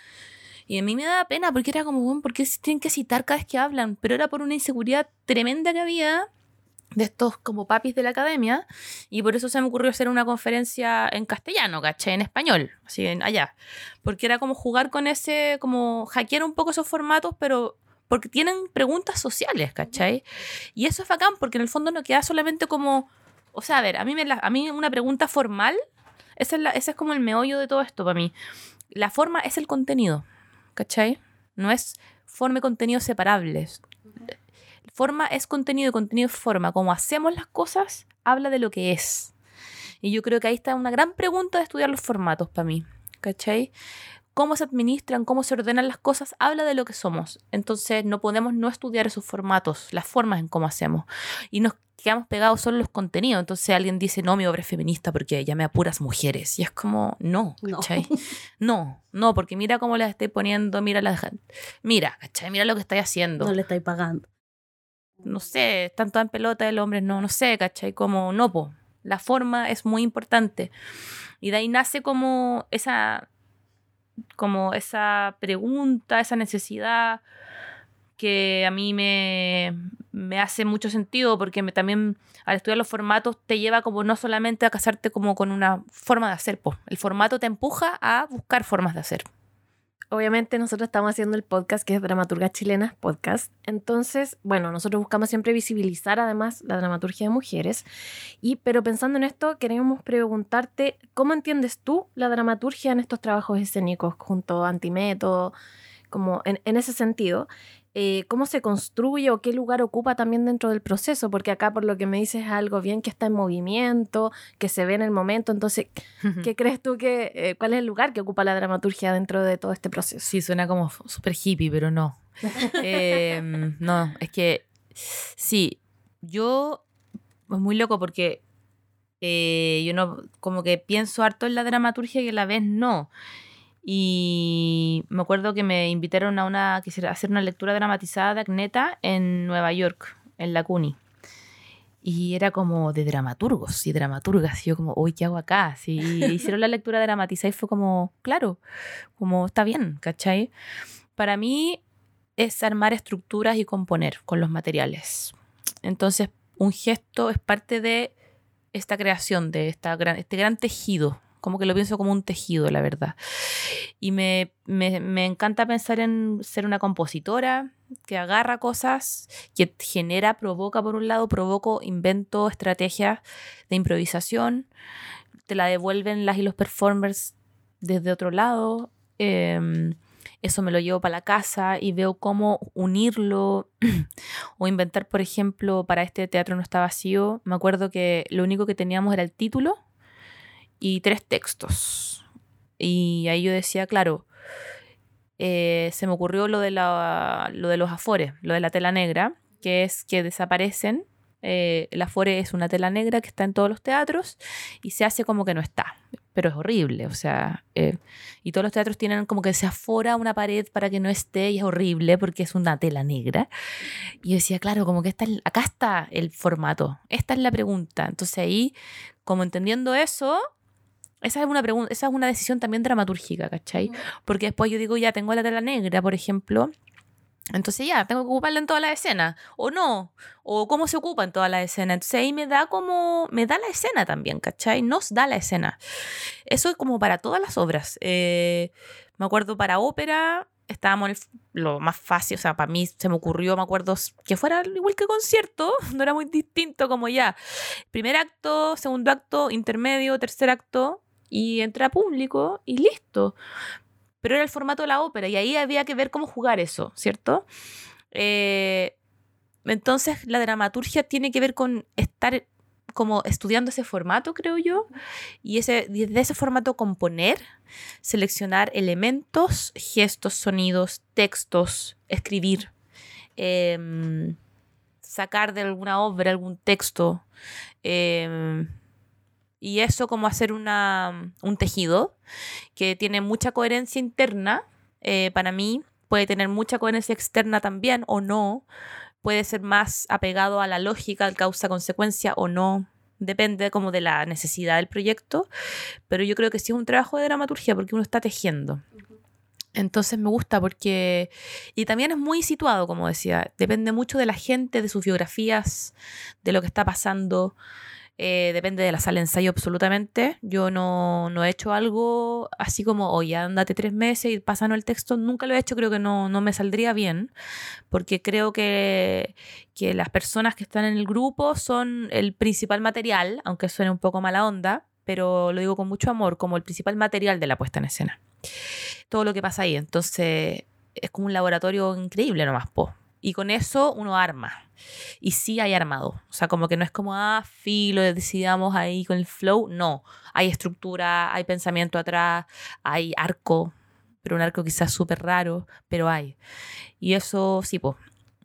Speaker 4: Y a mí me daba pena porque era como, bueno, ¿por qué tienen que citar cada vez que hablan? Pero era por una inseguridad tremenda que había de estos como papis de la academia y por eso se me ocurrió hacer una conferencia en castellano, ¿cachai? En español, así en allá. Porque era como jugar con ese, como hackear un poco esos formatos, pero porque tienen preguntas sociales, ¿cachai? Y eso es bacán porque en el fondo no queda solamente como, o sea, a ver, a mí, me a mí una pregunta formal, ese es, la, ese es como el meollo de todo esto para mí. La forma es el contenido, ¿cachai? No es forma y contenido separables. Forma es contenido y contenido es forma. Como hacemos las cosas, habla de lo que es. Y yo creo que ahí está una gran pregunta de estudiar los formatos para mí. ¿Cachai? Cómo se administran, cómo se ordenan las cosas, habla de lo que somos. Entonces no podemos no estudiar esos formatos, las formas en cómo hacemos. Y nos quedamos pegados solo los contenidos. Entonces alguien dice, no, mi obra es feminista porque llamé a puras mujeres. Y es como, no, ¿cachai? No, no, porque mira cómo las estoy poniendo, mira la Mira, ¿cachai? Mira lo que estoy haciendo.
Speaker 2: No le estáis pagando
Speaker 4: no sé, están todas en pelota el hombre, no, no sé, ¿cachai? Como, no, po. La forma es muy importante. Y de ahí nace como esa, como esa pregunta, esa necesidad que a mí me, me hace mucho sentido porque me, también al estudiar los formatos te lleva como no solamente a casarte como con una forma de hacer, po. el formato te empuja a buscar formas de hacer
Speaker 3: obviamente nosotros estamos haciendo el podcast que es Dramaturga Chilenas Podcast. Entonces, bueno, nosotros buscamos siempre visibilizar además la dramaturgia de mujeres. Y, pero pensando en esto, queremos preguntarte, ¿cómo entiendes tú la dramaturgia en estos trabajos escénicos junto a Antimétodo? Como en, en ese sentido. Eh, cómo se construye o qué lugar ocupa también dentro del proceso, porque acá por lo que me dices es algo bien que está en movimiento, que se ve en el momento, entonces, ¿qué crees tú que, eh, cuál es el lugar que ocupa la dramaturgia dentro de todo este proceso?
Speaker 4: Sí, suena como súper hippie, pero no. Em, no, es que sí, yo, es muy loco porque eh, yo no, como que pienso harto en la dramaturgia y a la vez no. Y me acuerdo que me invitaron a una, quisiera hacer una lectura dramatizada de Agneta en Nueva York, en la CUNY. Y era como de dramaturgos y dramaturgas. Y yo como, uy, ¿qué hago acá? Sí, hicieron la lectura dramatizada y fue como, claro, como está bien, ¿cachai? Para mí es armar estructuras y componer con los materiales. Entonces, un gesto es parte de esta creación, de esta este gran tejido como que lo pienso como un tejido, la verdad. Y me, me, encanta pensar en ser una compositora que agarra cosas, que genera, provoca por un lado, provoco, invento estrategias de improvisación, te la devuelven las y los performers desde otro lado. Em, eso me lo llevo para la casa y veo cómo unirlo o inventar, por ejemplo, para este teatro no está vacío. Me acuerdo que lo único que teníamos era el título y tres textos. Y ahí yo decía, claro, eh, se me ocurrió lo de, la, lo de los afores, lo de la tela negra, que es que desaparecen. Eh, el afore es una tela negra que está en todos los teatros y se hace como que no está, pero es horrible, o sea, eh, y todos los teatros tienen como que se afora una pared para que no esté y es horrible porque es una tela negra. Y yo decía, claro, como que está, acá está el formato, esta es la pregunta. Entonces ahí, como entendiendo eso, esa es una pregunta, esa es una decisión también dramatúrgica, ¿cachai? Porque después yo digo, ya tengo la tela negra, por ejemplo, entonces ya, tengo que ocuparla en toda la escena. O no. O cómo se ocupa en toda la escena. Entonces ahí me da como. Me da la escena también, ¿cachai? Nos da la escena. Eso es como para todas las obras. Eh, me acuerdo para ópera. Estábamos lo más fácil, o sea, para mí se me ocurrió, me acuerdo, que fuera igual que concierto, no era muy distinto como ya. Primer acto, segundo acto, intermedio, tercer acto, y entra público y listo. Pero era el formato de la ópera y ahí había que ver cómo jugar eso, ¿cierto? Eh, entonces la dramaturgia tiene que ver con estar como estudiando ese formato, creo yo, y ese, desde ese formato componer, seleccionar elementos, gestos, sonidos, textos, escribir, em, sacar de alguna obra algún texto. Eh, y eso como hacer una, un tejido que tiene mucha coherencia interna, eh, para mí puede tener mucha coherencia externa también o no, puede ser más apegado a la lógica, al causa-consecuencia o no, depende como de la necesidad del proyecto, pero yo creo que sí es un trabajo de dramaturgia porque uno está tejiendo. Entonces me gusta porque... Y también es muy situado, como decía. Depende mucho de la gente, de sus biografías, de lo que está pasando. Eh, depende de la sala de ensayo absolutamente. Yo no, no, he hecho algo así como, oye, andate tres meses y pásanos el texto. Nunca lo he hecho, creo que no, no me saldría bien, porque creo que, que las personas que están en el grupo son el principal material, aunque suene un poco mala onda, pero lo digo con mucho amor, como el principal material de la puesta en escena todo lo que pasa ahí. Entonces, es como un laboratorio increíble nomás, po. Y con eso uno arma. Y sí hay armado. O sea, como que no es como, ah, filo, decidamos ahí con el flow. No. Hay estructura, hay pensamiento atrás, hay arco, pero un arco quizás súper raro, pero hay. Y eso, sí, pues.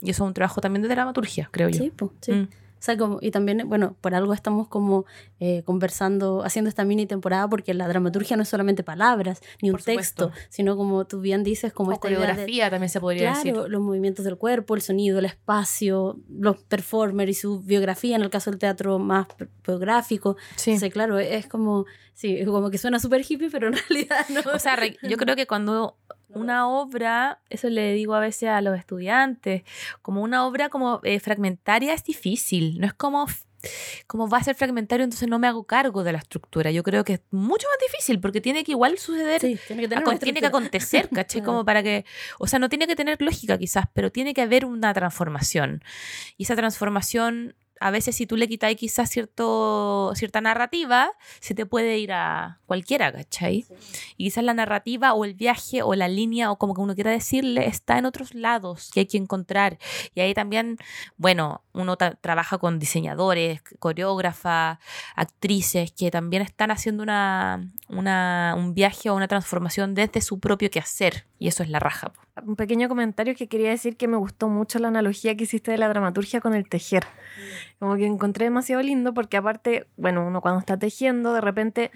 Speaker 4: Y eso es un trabajo también de dramaturgia, creo yo.
Speaker 2: Sí, pues, sí. Mm como, y también, bueno, por algo estamos como eh, conversando, haciendo esta mini temporada, porque la dramaturgia no es solamente palabras, ni un texto, sino como tú bien dices, como esta
Speaker 4: coreografía también se podría decir.
Speaker 2: los movimientos del cuerpo, el sonido, el espacio, los performers y su biografía, en el caso del teatro más biográfico. Sí. claro, es como, sí, como que suena súper hippie, pero en realidad no.
Speaker 4: O sea, yo creo que cuando una obra, eso le digo a veces a los estudiantes, como una obra como eh, fragmentaria es difícil, no es como como va a ser fragmentario, entonces no me hago cargo de la estructura. Yo creo que es mucho más difícil porque tiene que igual suceder, tiene, que tiene, que acontecer, ¿caché? Como para que, o sea, no tiene que tener lógica quizás, pero tiene que haber una transformación. Y esa transformación a veces si tú le quitas quizás cierto, cierta narrativa, se te puede ir a cualquiera, ¿cachai? Y quizás la narrativa o el viaje o la línea o como que uno quiera decirle está en otros lados que hay que encontrar. Y ahí también, bueno, uno trabaja con diseñadores, coreógrafas, actrices que también están haciendo una, una, un viaje o una transformación desde su propio quehacer. Y eso es la raja.
Speaker 3: Un pequeño comentario que quería decir que me gustó mucho la analogía que hiciste de la dramaturgia con el tejer. Como que encontré demasiado lindo porque aparte, bueno, uno cuando está tejiendo, de repente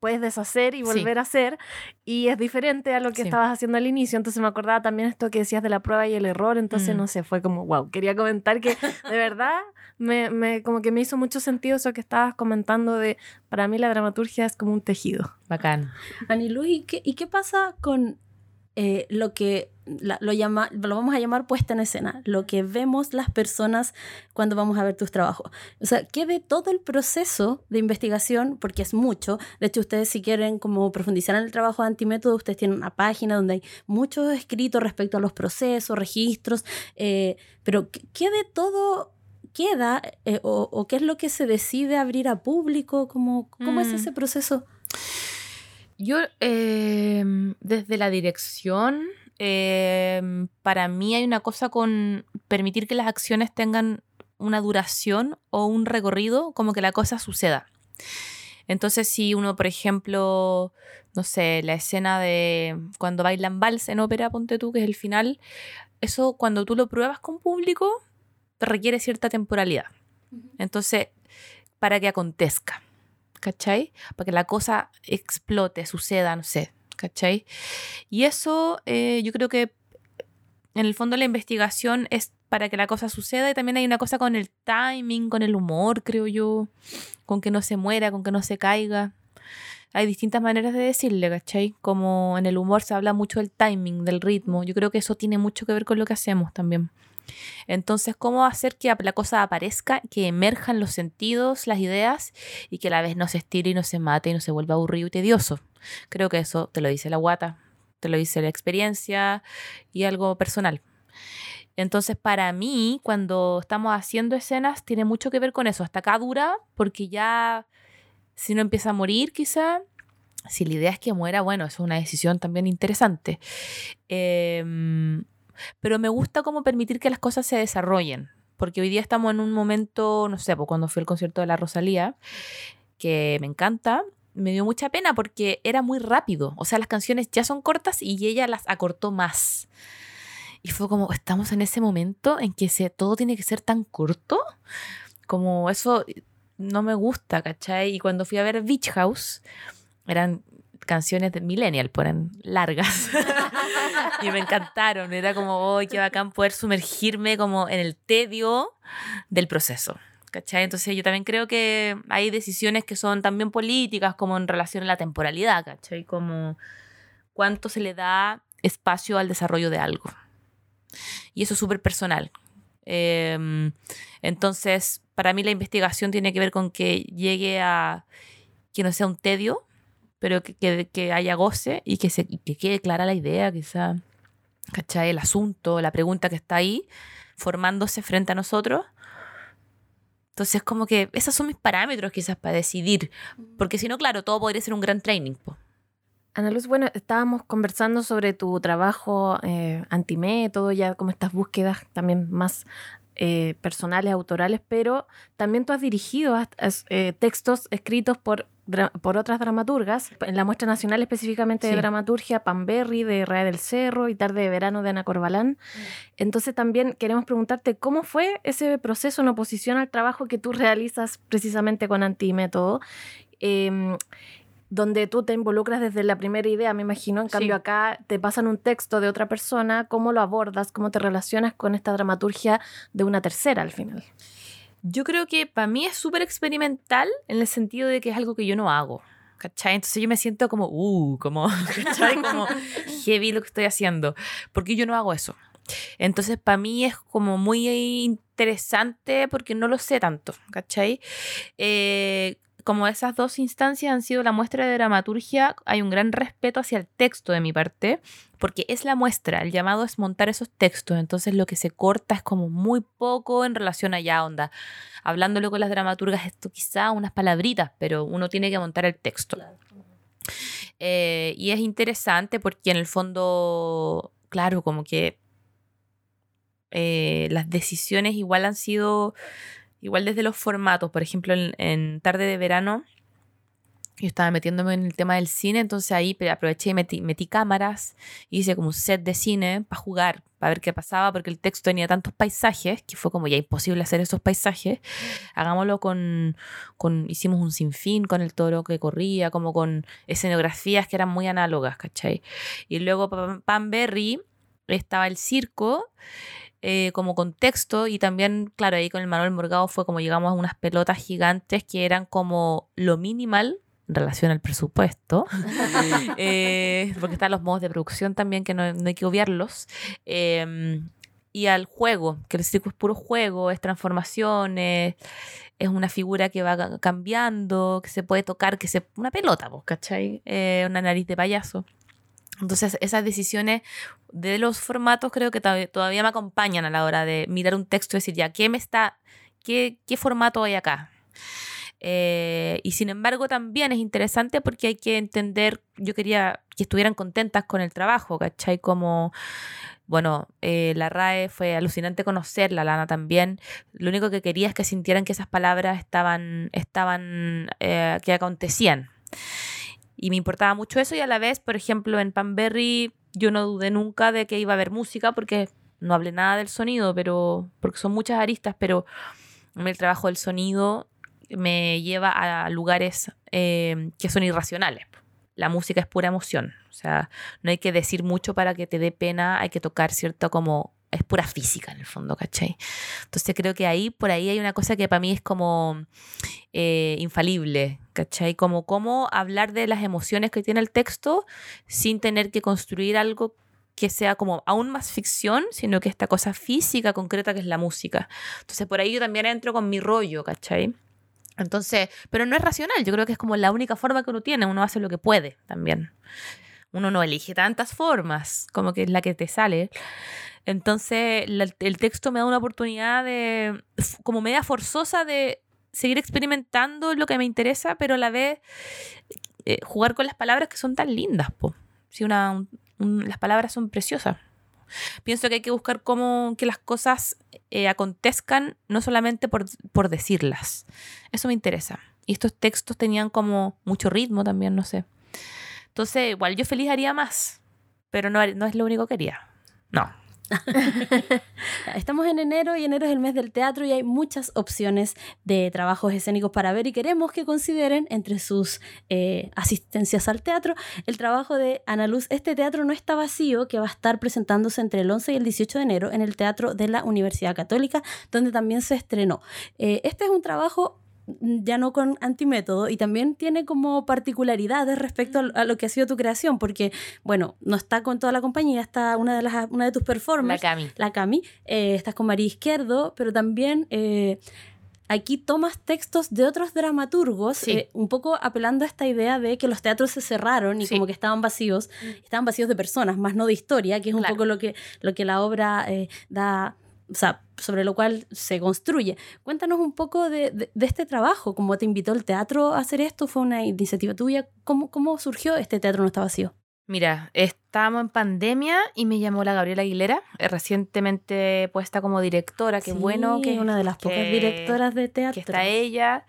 Speaker 3: puedes deshacer y volver a hacer y es diferente a lo que estabas haciendo al inicio. Entonces me acordaba también esto que decías de la prueba y el error. Entonces, mm. no sé, fue como, wow, quería comentar que de verdad me, me, como que me hizo mucho sentido eso que estabas comentando de, para mí la dramaturgia es como un tejido.
Speaker 4: Bacán.
Speaker 2: Anilu, ¿y qué, ¿y qué pasa con eh, lo que lo, llama, lo vamos a llamar puesta en escena, lo que vemos las personas cuando vamos a ver tus trabajos. O sea, que de todo el proceso de investigación, porque es mucho, de hecho ustedes si quieren como profundizar en el trabajo de antimétodo, ustedes tienen una página donde hay mucho escrito respecto a los procesos, registros, eh, pero ¿qué de todo queda eh, o, qué es lo que se decide abrir a público? ¿Cómo, cómo es mm. ese proceso?
Speaker 4: Yo, em, desde la dirección, em, para mí hay una cosa con permitir que las acciones tengan una duración o un recorrido, como que la cosa suceda. Entonces, si uno, por ejemplo, no sé, la escena de cuando bailan vals en ópera, ponte tú, que es el final, eso cuando tú lo pruebas con público, requiere cierta temporalidad. Entonces, para que acontezca. ¿Cachai? Para que la cosa explote, suceda, no sé, ¿cachai? Y eso eh, yo creo que en el fondo la investigación es para que la cosa suceda y también hay una cosa con el timing, con el humor, creo yo, con que no se muera, con que no se caiga. Hay distintas maneras de decirle, ¿cachai? Como en el humor se habla mucho del timing, del ritmo. Yo creo que eso tiene mucho que ver con lo que hacemos también. Entonces, ¿cómo hacer que la cosa aparezca, que emerjan los sentidos, las ideas y que a la vez no se estire y no se mate y no se vuelva aburrido y tedioso? Creo que eso te lo dice la guata, te lo dice la experiencia y algo personal. Entonces, para mí, cuando estamos haciendo escenas, tiene mucho que ver con eso. Hasta acá dura, porque ya si no empieza a morir, quizá, si la idea es que muera, bueno, eso es una decisión también interesante. Eh, pero me gusta como permitir que las cosas se desarrollen, porque hoy día estamos en un momento, no sé, cuando fui al concierto de la Rosalía, que me encanta, me dio mucha pena porque era muy rápido, o sea, las canciones ya son cortas y ella las acortó más. Y fue como, estamos en ese momento en que se, todo tiene que ser tan corto, como eso no me gusta, ¿cachai? Y cuando fui a ver Beach House, eran canciones de Millennial, ponen largas. y me encantaron. Era como, oh, qué bacán poder sumergirme como en el tedio del proceso. ¿Cachai? Entonces yo también creo que hay decisiones que son también políticas, como en relación a la temporalidad, ¿cachai? Como cuánto se le da espacio al desarrollo de algo. Y eso es súper personal. Em, entonces, para mí la investigación tiene que ver con que llegue a que no sea un tedio, pero que, que, haya goce y que, se, que quede clara la idea, quizá, ¿cachai? El asunto, la pregunta que está ahí formándose frente a nosotros. Entonces, como que esos son mis parámetros quizás para decidir, porque si no, claro, todo podría ser un gran training.
Speaker 3: Ana Luz, bueno, estábamos conversando sobre tu trabajo eh, antimétodo, ya como estas búsquedas también más eh, personales, autorales, pero también tú has dirigido eh, textos escritos por, por otras dramaturgas, en la muestra nacional específicamente de dramaturgia, Panberry de Rea del Cerro y Tarde de Verano de Ana Corbalán. Mm. Entonces también queremos preguntarte cómo fue ese proceso en oposición al trabajo que tú realizas precisamente con Antimétodo. Eh, donde tú te involucras desde la primera idea, me imagino. En cambio, acá te pasan un texto de otra persona, ¿cómo lo abordas? ¿Cómo te relacionas con esta dramaturgia de una tercera al final?
Speaker 4: Yo creo que para mí es súper experimental en el sentido de que es algo que yo no hago. ¿Cachai? Entonces yo me siento como, uh, como, ¿cachai? Como heavy lo que estoy haciendo. Porque yo no hago eso. Entonces, para mí es como muy interesante porque no lo sé tanto, ¿cachai? Eh, como esas dos instancias han sido la muestra de dramaturgia, hay un gran respeto hacia el texto de mi parte, porque es la muestra, el llamado es montar esos textos, entonces lo que se corta es como muy poco en relación a ya onda. Hablándolo con las dramaturgas, esto quizá unas palabritas, pero uno tiene que montar el texto. Eh, y es interesante porque en el fondo, claro, como que eh, las decisiones igual han sido Igual desde los formatos, por ejemplo, en, tarde de verano, yo estaba metiéndome en el tema del cine, entonces ahí aproveché y metí, metí cámaras, hice como un set de cine para jugar, para ver qué pasaba, porque el texto tenía tantos paisajes que fue como ya imposible hacer esos paisajes. Hagámoslo con, con, hicimos un sinfín con el toro que corría, como con escenografías que eran muy análogas, ¿cachai? Y luego Pam Berry estaba el circo eh, como contexto y también, claro, ahí con el Manuel Morgado fue como llegamos a unas pelotas gigantes que eran como lo minimal en relación al presupuesto, eh, porque están los modos de producción también que no, hay que obviarlos, em, y al juego, que el circo es puro juego, es transformaciones, es una figura que va cambiando, que se puede tocar, que se... una pelota, ¿cachai? Eh, una nariz de payaso. Entonces, esas decisiones de los formatos creo que todavía me acompañan a la hora de mirar un texto y decir, ya, ¿qué me está, qué, qué formato hay acá? Eh, y sin embargo también es interesante porque hay que entender, yo quería que estuvieran contentas con el trabajo, ¿cachai? Como, bueno, eh, la RAE fue alucinante conocerla, Lana también. Lo único que quería es que sintieran que esas palabras estaban, estaban, eh, que acontecían. Y me importaba mucho eso y a la vez, por ejemplo, en Panberry yo no dudé nunca de que iba a haber música porque no hablé nada del sonido, pero porque son muchas aristas, pero el trabajo del sonido me lleva a lugares eh, que son irracionales. La música es pura emoción, o sea, no hay que decir mucho para que te dé pena, hay que tocar, ¿cierto? Como es pura física en el fondo, ¿cachai? Entonces creo que ahí, por ahí hay una cosa que para mí es como eh, infalible, ¿cachai? Como cómo hablar de las emociones que tiene el texto sin tener que construir algo que sea como aún más ficción, sino que esta cosa física, concreta que es la música. Entonces por ahí yo también entro con mi rollo, ¿cachai? Entonces, pero no es racional, yo creo que es como la única forma que uno tiene, uno hace lo que puede también. Uno no elige tantas formas, como que es la que te sale. Entonces, el texto me da una oportunidad de, como media forzosa, de seguir experimentando lo que me interesa, pero a la vez eh, jugar con las palabras que son tan lindas. Po. Si una, las palabras son preciosas. Pienso que hay que buscar cómo que las cosas eh, acontezcan, no solamente por, por decirlas. Eso me interesa. Y estos textos tenían como mucho ritmo también, no sé. Entonces, igual yo feliz haría más, pero no, no es lo único que quería. No.
Speaker 2: Estamos en enero y enero es el mes del teatro y hay muchas opciones de trabajos escénicos para ver y queremos que consideren entre sus eh, asistencias al teatro el trabajo de Ana Luz. Este teatro no está vacío, que va a estar presentándose entre el 11 y el 18 de enero en el Teatro de la Universidad Católica, donde también se estrenó. Eh, este es un trabajo ya no con antimétodo, y también tiene como particularidades respecto a, lo que ha sido tu creación, porque, bueno, no está con toda la compañía, está una de, las, una de tus performers.
Speaker 4: La Cami.
Speaker 2: La Cami, eh, estás con María Izquierdo, pero también... Eh, aquí tomas textos de otros dramaturgos, eh, un poco apelando a esta idea de que los teatros se cerraron y como que estaban vacíos, mm. estaban vacíos de personas, más no de historia, que es un poco lo que, lo que la obra da, o sea, sobre lo cual se construye. Cuéntanos un poco de, este trabajo, cómo te invitó el teatro a hacer esto, fue una iniciativa tuya, ¿cómo, cómo surgió este teatro no está vacío?
Speaker 4: Mira, estábamos en pandemia y me llamó la Gabriela Aguilera, eh, recientemente puesta como directora, qué bueno que
Speaker 2: es una de las pocas directoras de teatro.
Speaker 4: Que está ella.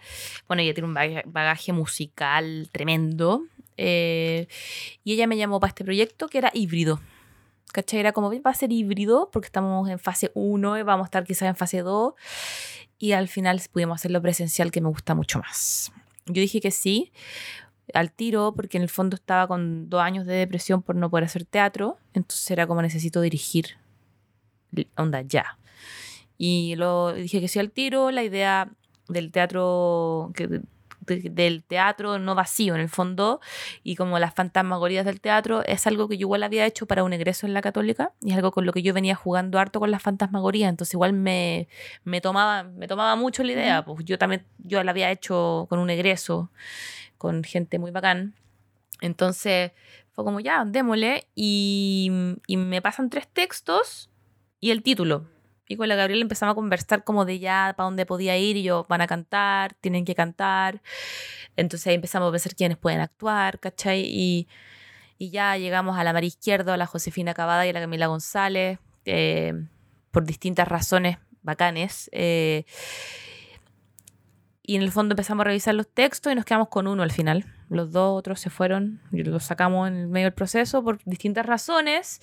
Speaker 4: Bueno, ella tiene un bagaje, musical tremendo. Eh, y ella me llamó para este proyecto que era híbrido. ¿Cachai? Era como, va a ser híbrido porque estamos en fase 1 y vamos a estar quizás en fase 2. Y al final pudimos hacerlo presencial, que me gusta mucho más. Yo dije que sí, al tiro, porque en el fondo estaba con dos años de depresión por no poder hacer teatro. Entonces era como necesito dirigir. Onda, ya. Y lo dije que sí al tiro. La idea del teatro, que del teatro no vacío en el fondo y como las fantasmagorías del teatro es algo que yo igual había hecho para un egreso en la católica y es algo con lo que yo venía jugando harto con las fantasmagorías entonces igual me, me tomaba me tomaba mucho la idea pues yo también yo la había hecho con un egreso con gente muy bacán entonces fue como ya démosle y, y me pasan tres textos y el título y con la Gabriela empezamos a conversar como de ya para dónde podía ir y yo, van a cantar, tienen que cantar. Entonces ahí empezamos a pensar quiénes pueden actuar, ¿cachai? Y, ya llegamos a la María Izquierdo, a la Josefina Cavada y a la Camila González, eh, por distintas razones bacanes. Eh, y en el fondo empezamos a revisar los textos y nos quedamos con uno al final. Los dos otros se fueron los sacamos en el medio del proceso por distintas razones.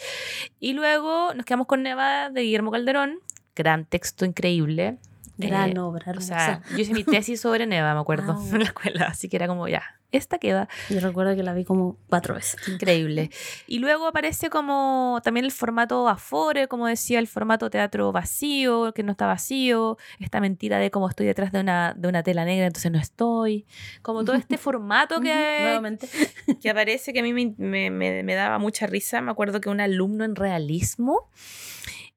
Speaker 4: Y luego nos quedamos con Nevada de Guillermo Calderón, gran texto increíble.
Speaker 2: Gran eh, obra,
Speaker 4: O sea, yo hice mi tesis sobre Neva, me acuerdo, ah, en la escuela, así que era como ya, esta queda.
Speaker 2: Yo recuerdo que la vi como cuatro veces.
Speaker 4: Increíble. Y luego aparece como también el formato Afore, como decía, el formato teatro vacío, que no está vacío, esta mentira de cómo estoy detrás de una, de una tela negra, entonces no estoy. Como todo este formato que,
Speaker 2: Nuevamente.
Speaker 4: que aparece, que a mí me, me, me daba mucha risa. Me acuerdo que un alumno en realismo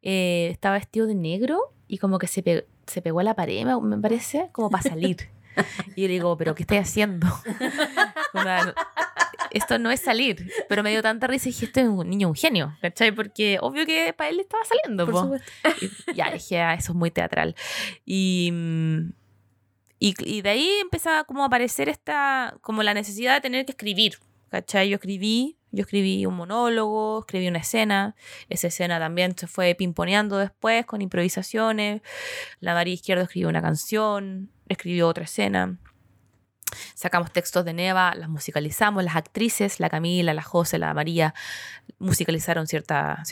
Speaker 4: eh, estaba vestido de negro y como que se, se pegó a la pared, me parece, como para salir. y yo le digo, ¿pero qué estoy haciendo? esto no es salir. Pero me dio tanta risa y dije, este es un niño, un genio, ¿cachai? Porque obvio que para él estaba saliendo. Por y ya dije, ah, eso es muy teatral. Y, y, y, de ahí empezaba como a aparecer esta, como la necesidad de tener que escribir, ¿cachai? Yo escribí yo escribí un monólogo, escribí una escena, esa escena también se fue pimponeando después con improvisaciones, la María Izquierdo escribió una canción, escribió otra escena, sacamos textos de Neva, las musicalizamos, las actrices, la Camila, la José, la María, musicalizaron ciertas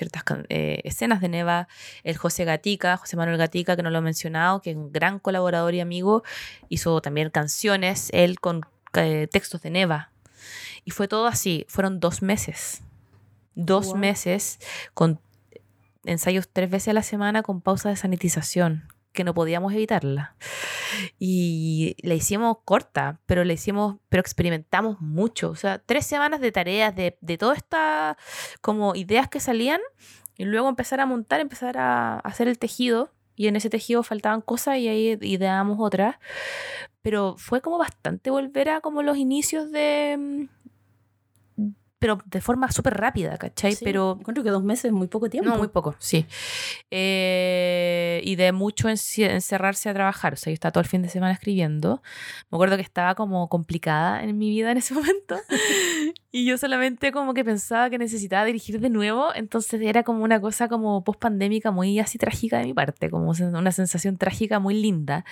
Speaker 4: eh, escenas de Neva, el José Gatica, José Manuel Gatica, que no lo he mencionado, que es un gran colaborador y amigo, hizo también canciones, él con eh, textos de Neva, y fue todo así, fueron dos meses. Dos meses con ensayos tres veces a la semana con pausa de sanitización, que no podíamos evitarla. Y la hicimos corta, pero la hicimos, pero experimentamos mucho. O sea, tres semanas de tareas, de, de todas estas como ideas que salían, y luego empezar a montar, empezar a hacer el tejido. Y en ese tejido faltaban cosas y ahí ideamos otras. Pero fue como bastante volver a como los inicios de, pero de forma súper rápida, ¿cachai? pero
Speaker 2: encuentro que dos meses es muy poco tiempo.
Speaker 4: No, muy poco, sí. Eh, y de mucho encerrarse a trabajar. O sea, yo estaba todo el fin de semana escribiendo. Me acuerdo que estaba como complicada en mi vida en ese momento. Y yo solamente como que pensaba que necesitaba dirigir de nuevo. Entonces era como una cosa como post pandémica muy así trágica de mi parte, como una sensación trágica muy linda.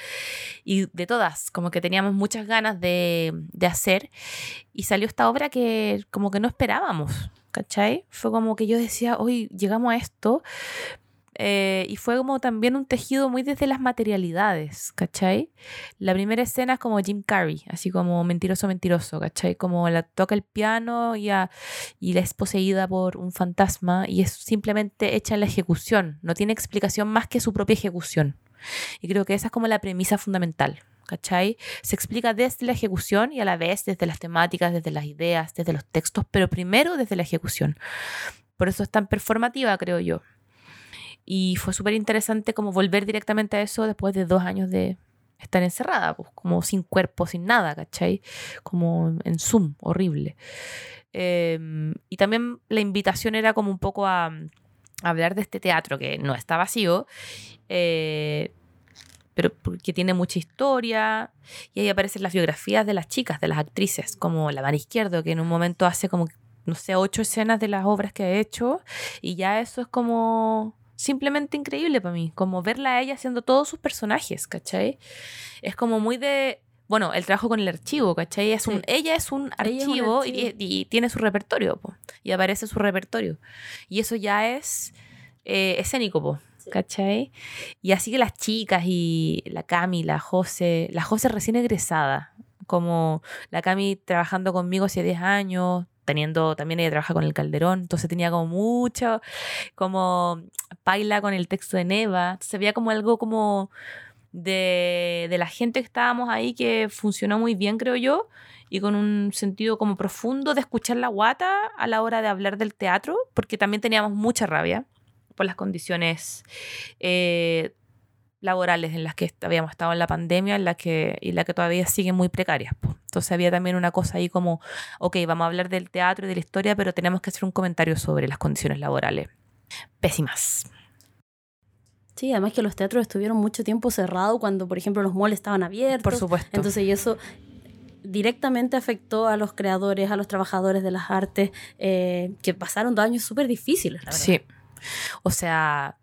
Speaker 4: Y de todas, como que teníamos muchas ganas de, de hacer. Y salió esta obra que como que no esperábamos, ¿cachai? Fue como que yo decía, hoy llegamos a esto. Eh, y fue como también un tejido muy desde las materialidades, ¿cachai? La primera escena es como Jim Carrey, así como mentiroso, mentiroso, ¿cachai? Como la toca el piano y, y la es poseída por un fantasma y es simplemente hecha en la ejecución, no tiene explicación más que su propia ejecución. Y creo que esa es como la premisa fundamental, ¿cachai? Se explica desde la ejecución y a la vez desde las temáticas, desde las ideas, desde los textos, pero primero desde la ejecución. Por eso es tan performativa, creo yo. Y fue súper interesante como volver directamente a eso después de dos años de estar encerrada, pues, como sin cuerpo, sin nada, ¿cachai? Como en Zoom, horrible. Em, y también la invitación era como un poco a, hablar de este teatro que no está vacío, eh, pero que tiene mucha historia. Y ahí aparecen las biografías de las chicas, de las actrices, como la Mara Izquierdo, que en un momento hace como, no sé, ocho escenas de las obras que ha hecho. Y ya eso es como simplemente increíble para mí, como verla a ella haciendo todos sus personajes, ¿cachai? Es como muy de bueno, el trabajo con el archivo, ¿cachai? Es un, ella es un archivo, Y, tiene su repertorio, y aparece su repertorio. Y eso ya es eh, escénico, po, ¿cachai? Y así que las chicas y la Cami, la José, la José recién egresada, como la Cami trabajando conmigo hace 10 años, teniendo, también ella trabaja con el Calderón, entonces tenía como mucho, como baila con el texto de Neva, se veía como algo como de, la gente que estábamos ahí que funcionó muy bien, creo yo, y con un sentido como profundo de escuchar la guata a la hora de hablar del teatro, porque también teníamos mucha rabia por las condiciones eh, laborales en las que habíamos estado en la pandemia en la que, y la que todavía siguen muy precarias. Entonces había también una cosa ahí como, ok, vamos a hablar del teatro y de la historia, pero tenemos que hacer un comentario sobre las condiciones laborales. Pésimas.
Speaker 2: Sí, además que los teatros estuvieron mucho tiempo cerrados cuando, por ejemplo, los malls estaban abiertos.
Speaker 4: Por supuesto.
Speaker 2: Entonces, y eso directamente afectó a los creadores, a los trabajadores de las artes, eh, que pasaron dos años súper difíciles, la verdad.
Speaker 4: Sí. O sea,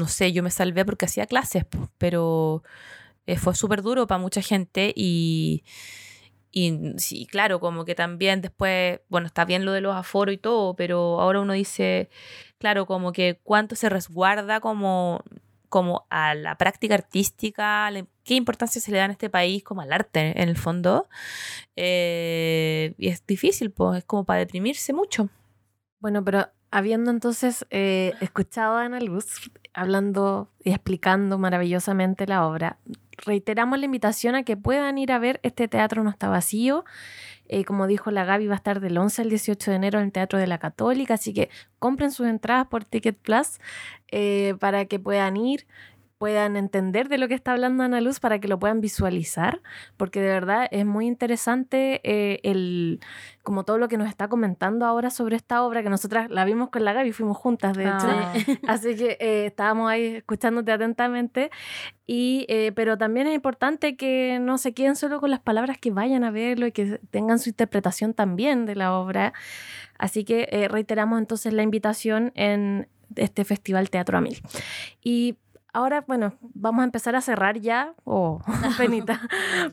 Speaker 4: no sé, yo me salvé porque hacía clases, pero eh, fue súper duro para mucha gente y, y sí, claro, como que también después, bueno, está bien lo de los aforos y todo, pero ahora uno dice, claro, como que cuánto se resguarda como como a la práctica artística, qué importancia se le da en este país como al arte en el fondo. Eh, y es difícil, pues es como para deprimirse mucho.
Speaker 3: Bueno, pero habiendo entonces eh, escuchado a Ana Luz hablando y explicando maravillosamente la obra, reiteramos la invitación a que puedan ir a ver este teatro no está vacío. Eh, como dijo la Gaby, va a estar del 11 al 18 de enero en el Teatro de la Católica, así que compren sus entradas por Ticket Plus eh, para que puedan ir puedan entender de lo que está hablando Ana Luz para que lo puedan visualizar, porque de verdad es muy interesante eh, el, como todo lo que nos está comentando ahora sobre esta obra, que nosotras la vimos con la Gaby, fuimos juntas, de hecho, ah. así que eh, estábamos ahí escuchándote atentamente, y, eh, pero también es importante que no se queden solo con las palabras, que vayan a verlo y que tengan su interpretación también de la obra. Así que reiteramos entonces la invitación en este Festival Teatro a Mil. Y ahora, bueno, vamos a empezar a cerrar ya, o oh, penita,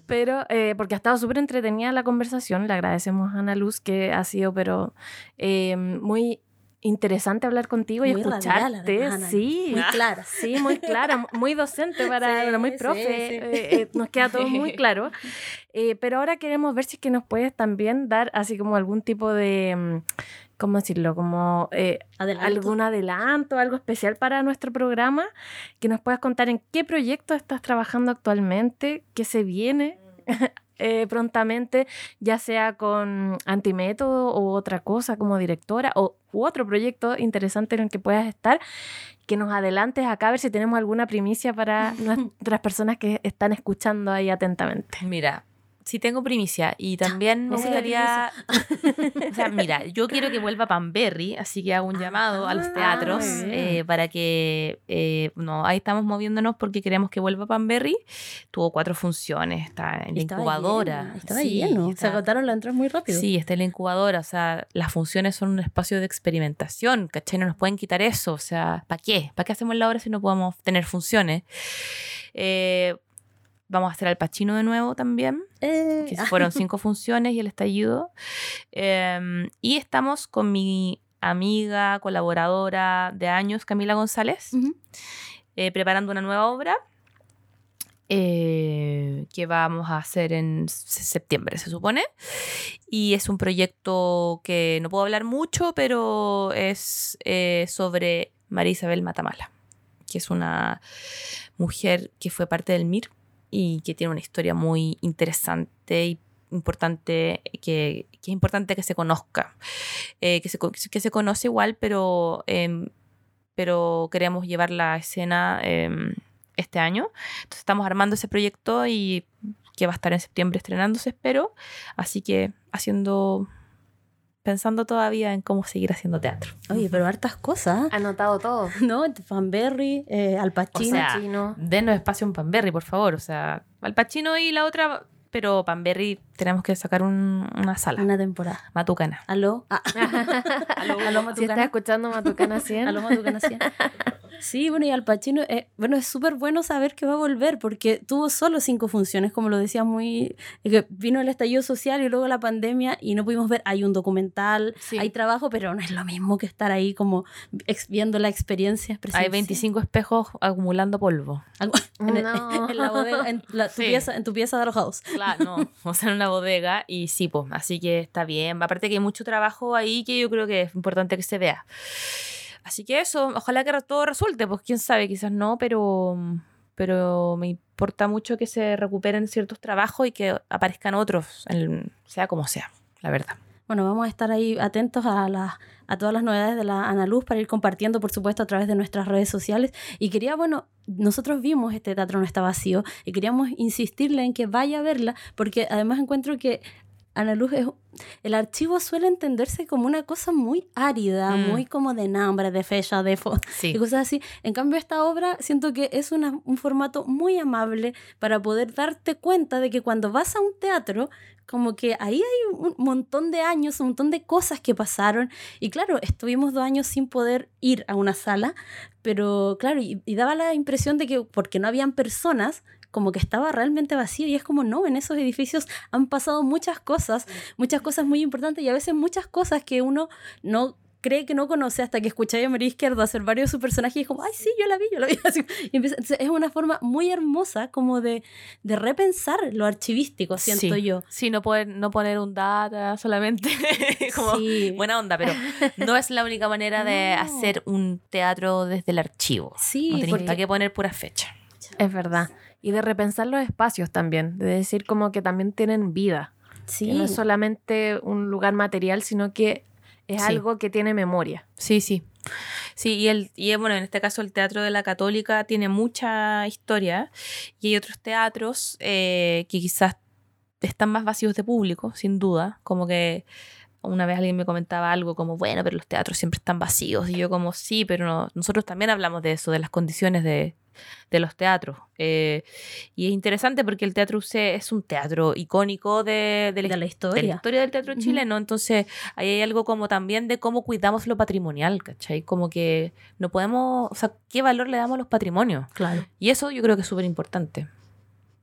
Speaker 3: pero eh, porque ha estado súper entretenida la conversación, le agradecemos a Ana Luz que ha sido, pero eh, muy interesante hablar contigo y escucharte. sí,
Speaker 2: muy clara.
Speaker 3: Sí, muy clara, muy docente para, muy profe. Eh, nos queda todo muy claro. pero ahora queremos ver si es que nos puedes también dar así como algún tipo de mm, ¿cómo decirlo? Como eh, algún adelanto, algo especial para nuestro programa, que nos puedas contar en qué proyecto estás trabajando actualmente, qué se viene eh, prontamente, ya sea con Antimétodo o otra cosa como directora o u otro proyecto interesante en el que puedas estar, que nos adelantes acá a ver si tenemos alguna primicia para nuestras personas que están escuchando ahí atentamente.
Speaker 4: Mira, sí tengo primicia y también necesitaría, o sea, mira, yo quiero que vuelva Pamberry, así que hago un llamado a los ah, teatros eh, para que, eh, no, ahí estamos moviéndonos porque queremos que vuelva Pamberry. Tuvo cuatro funciones, está en la incubadora.
Speaker 2: estaba sí, lleno, se agotaron las entradas muy rápido.
Speaker 4: Sí, está en la incubadora, o sea, las funciones son un espacio de experimentación, ¿cachai? No nos pueden quitar eso, o sea, ¿para qué? ¿Para qué hacemos la obra si no podemos tener funciones? Eh, Vamos a hacer al Pachino de nuevo también, que eh. fueron cinco funciones y el estallido. Em, y estamos con mi amiga, colaboradora de años, Camila González, eh, preparando una nueva obra eh, que vamos a hacer en septiembre, se supone. Y es un proyecto que no puedo hablar mucho, pero es sobre María Isabel Matamala, que es una mujer que fue parte del MIR y que tiene una historia muy interesante y importante que, que es importante que se conozca eh, que, se, que se conoce igual pero em, pero queremos llevar la escena em, este año. Entonces estamos armando ese proyecto y que va a estar en septiembre estrenándose espero. Así que haciendo pensando todavía en cómo seguir haciendo teatro.
Speaker 2: Oye, pero hartas cosas.
Speaker 3: Anotado todo.
Speaker 2: ¿No? Fanberry, eh, Al Pacino.
Speaker 4: O sea, denos espacio en Panberry, por favor. O sea, Al Pacino y la otra, pero Panberry tenemos que sacar un- una sala.
Speaker 2: Una temporada.
Speaker 4: Matucana.
Speaker 2: ¿Aló? Ah. ¿Aló, aló
Speaker 3: Si estás
Speaker 2: Matucana?
Speaker 3: escuchando Matucana 100,
Speaker 2: ¿Aló Matucana 100? Sí, bueno, y Al Pacino, eh, bueno, es súper bueno saber que va a volver porque tuvo solo cinco funciones, como lo decía muy, que vino el estallido social y luego la pandemia y no pudimos ver, hay un documental,
Speaker 4: Sí.
Speaker 2: hay trabajo, pero no es lo mismo que estar ahí como ex- viendo la experiencia
Speaker 4: Hay
Speaker 2: presencial.
Speaker 4: 25 espejos acumulando polvo.
Speaker 2: Algo- en, el-
Speaker 3: No.
Speaker 2: en la bodega, en, la- tu
Speaker 4: Sí.
Speaker 2: pieza, en tu pieza de alojados.
Speaker 4: Claro, no. O sea, en una bodega y sí, pues. Así que está bien. Aparte que hay mucho trabajo ahí que yo creo que es importante que se vea. Así que eso, ojalá que todo resulte, pues quién sabe, quizás no, pero, pero me importa mucho que se recuperen ciertos trabajos y que aparezcan otros, en- sea como sea, la verdad.
Speaker 2: Bueno, vamos a estar ahí atentos a, las a todas las novedades de la Ana Luz para ir compartiendo, por supuesto, a través de nuestras redes sociales. Y quería, bueno, nosotros vimos este teatro no está vacío y queríamos insistirle en que vaya a verla, porque además encuentro que Ana Luz es... El archivo suele entenderse como una cosa muy árida,
Speaker 4: Mm.
Speaker 2: muy como de nombre, de fecha, de fo
Speaker 4: Sí.
Speaker 2: y cosas así. En cambio, esta obra siento que es una- un formato muy amable para poder darte cuenta de que cuando vas a un teatro, como que ahí hay un montón de años, un montón de cosas que pasaron. Y claro, estuvimos dos años sin poder ir a una sala, pero claro, y, y daba la impresión de que porque no habían personas, como que estaba realmente vacío y es como no, en esos edificios han pasado muchas cosas, muchas cosas muy importantes y a veces muchas cosas que uno no cree que no conoce hasta que escucha a María Izquierdo hacer varios de sus personajes y es como, ay, sí, yo la vi, yo la vi. Así, y empieza- es una forma muy hermosa como de, de repensar lo archivístico, siento
Speaker 4: sí.
Speaker 2: yo.
Speaker 4: Sí, no poner, no poner un data solamente como
Speaker 2: Sí.
Speaker 4: buena onda, pero no es la única manera de
Speaker 2: No.
Speaker 4: hacer un teatro desde el archivo.
Speaker 2: Sí,
Speaker 4: no tenéis para qué poner pura fecha.
Speaker 3: es verdad. Y de repensar los espacios también, de decir como que también tienen vida.
Speaker 2: sí.
Speaker 3: Que no es solamente un lugar material, sino que es
Speaker 4: Sí.
Speaker 3: algo que tiene memoria.
Speaker 4: Sí, sí. Sí, y, el, y bueno, en este caso el Teatro de la Católica tiene mucha historia y hay otros teatros eh, que quizás están más vacíos de público, sin duda. Como que una vez alguien me comentaba algo como, bueno, pero los teatros siempre están vacíos. Y yo como, sí, pero no- nosotros también hablamos de eso, de las condiciones de, de los teatros. Eh, y es interesante porque el Teatro UC es un teatro icónico de, de la
Speaker 2: de la
Speaker 4: de la
Speaker 2: historia.
Speaker 4: del teatro
Speaker 2: Ujú.
Speaker 4: chileno. Entonces, ahí hay algo como también de cómo cuidamos lo patrimonial, ¿cachai? Como que no podemos, o sea, ¿qué valor le damos a los patrimonios?
Speaker 2: Claro.
Speaker 4: Y eso yo creo que es súper importante.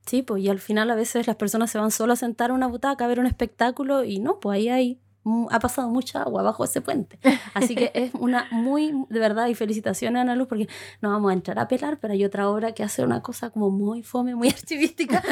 Speaker 2: Sí, pues y al final a veces las personas se van solo a sentar a una butaca a ver un espectáculo y no, pues ahí hay ha pasado mucha agua bajo ese puente. Así que es una muy, de verdad, y felicitaciones a Ana Luz porque no vamos a entrar a pelar, pero hay otra obra que hace una cosa como muy fome, muy archivística,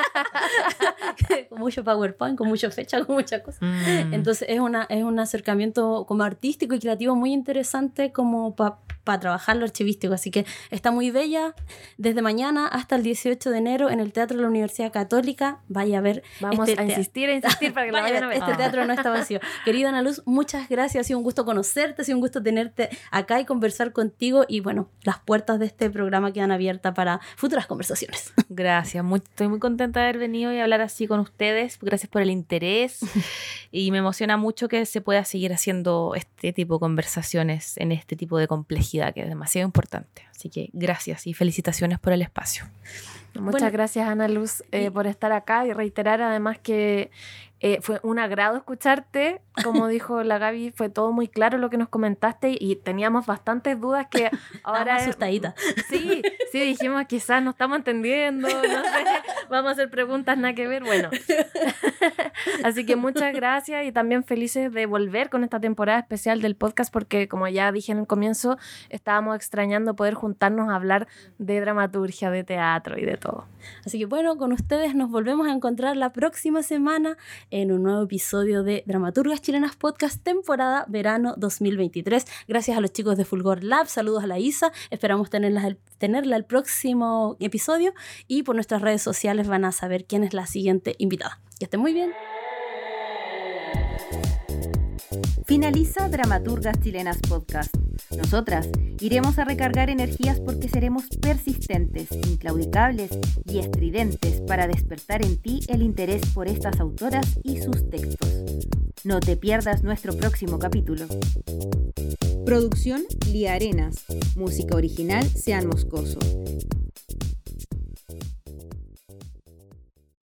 Speaker 2: con mucho PowerPoint, con mucha fecha, con muchas cosas.
Speaker 4: Mm.
Speaker 2: Entonces es, una, es un acercamiento como artístico y creativo muy interesante como para trabajar lo archivístico. Así que está muy bella desde mañana hasta el 18 de enero en el Teatro de la Universidad Católica. Vaya a ver.
Speaker 3: Vamos
Speaker 2: este
Speaker 3: a insistir, a insistir para que la
Speaker 2: Vaya a
Speaker 3: vayan a
Speaker 2: ver,
Speaker 3: ver.
Speaker 2: este
Speaker 4: Ah.
Speaker 2: teatro no está vacío. Querida Ana Luz, muchas gracias. Ha sido un gusto conocerte, ha sido un gusto tenerte acá y conversar contigo. Y bueno, las puertas de este programa quedan abiertas para futuras conversaciones.
Speaker 4: Gracias, muy- estoy muy contenta de haber venido y hablar así con ustedes. Gracias por el interés y me emociona mucho que se pueda seguir haciendo este tipo de conversaciones en este tipo de complejidad que es demasiado importante. Así que gracias y felicitaciones por el espacio.
Speaker 3: Muchas
Speaker 2: Bueno,
Speaker 3: gracias, Ana Luz, eh, por estar acá y reiterar además que eh, fue un agrado escucharte. Como dijo la Gaby, fue todo muy claro lo que nos comentaste y teníamos bastantes dudas que
Speaker 2: ahora... Asustadita.
Speaker 3: Sí, sí, dijimos quizás no estamos entendiendo, no sé, vamos a hacer preguntas nada que ver. Bueno, Así que muchas gracias y también felices de volver con esta temporada especial del podcast porque como ya dije en el comienzo, estábamos extrañando poder juntarnos a hablar de dramaturgia, de teatro y de todo.
Speaker 2: Así que bueno, con ustedes nos volvemos a encontrar la próxima semana en un nuevo episodio de Dramaturgas Chilenas Podcast temporada verano 2023. Gracias a los chicos de Fulgor Lab, saludos a la Isa, esperamos tenerla, tenerla el próximo episodio y por nuestras redes sociales van a saber quién es la siguiente invitada. Que estén muy bien.
Speaker 1: Finaliza Dramaturgas Chilenas Podcast. Nosotras iremos a recargar energías porque seremos persistentes, inclaudicables y estridentes para despertar en ti el interés por estas autoras y sus textos. No te pierdas nuestro próximo capítulo. Producción Lía Arenas. Música original Sean Moscoso.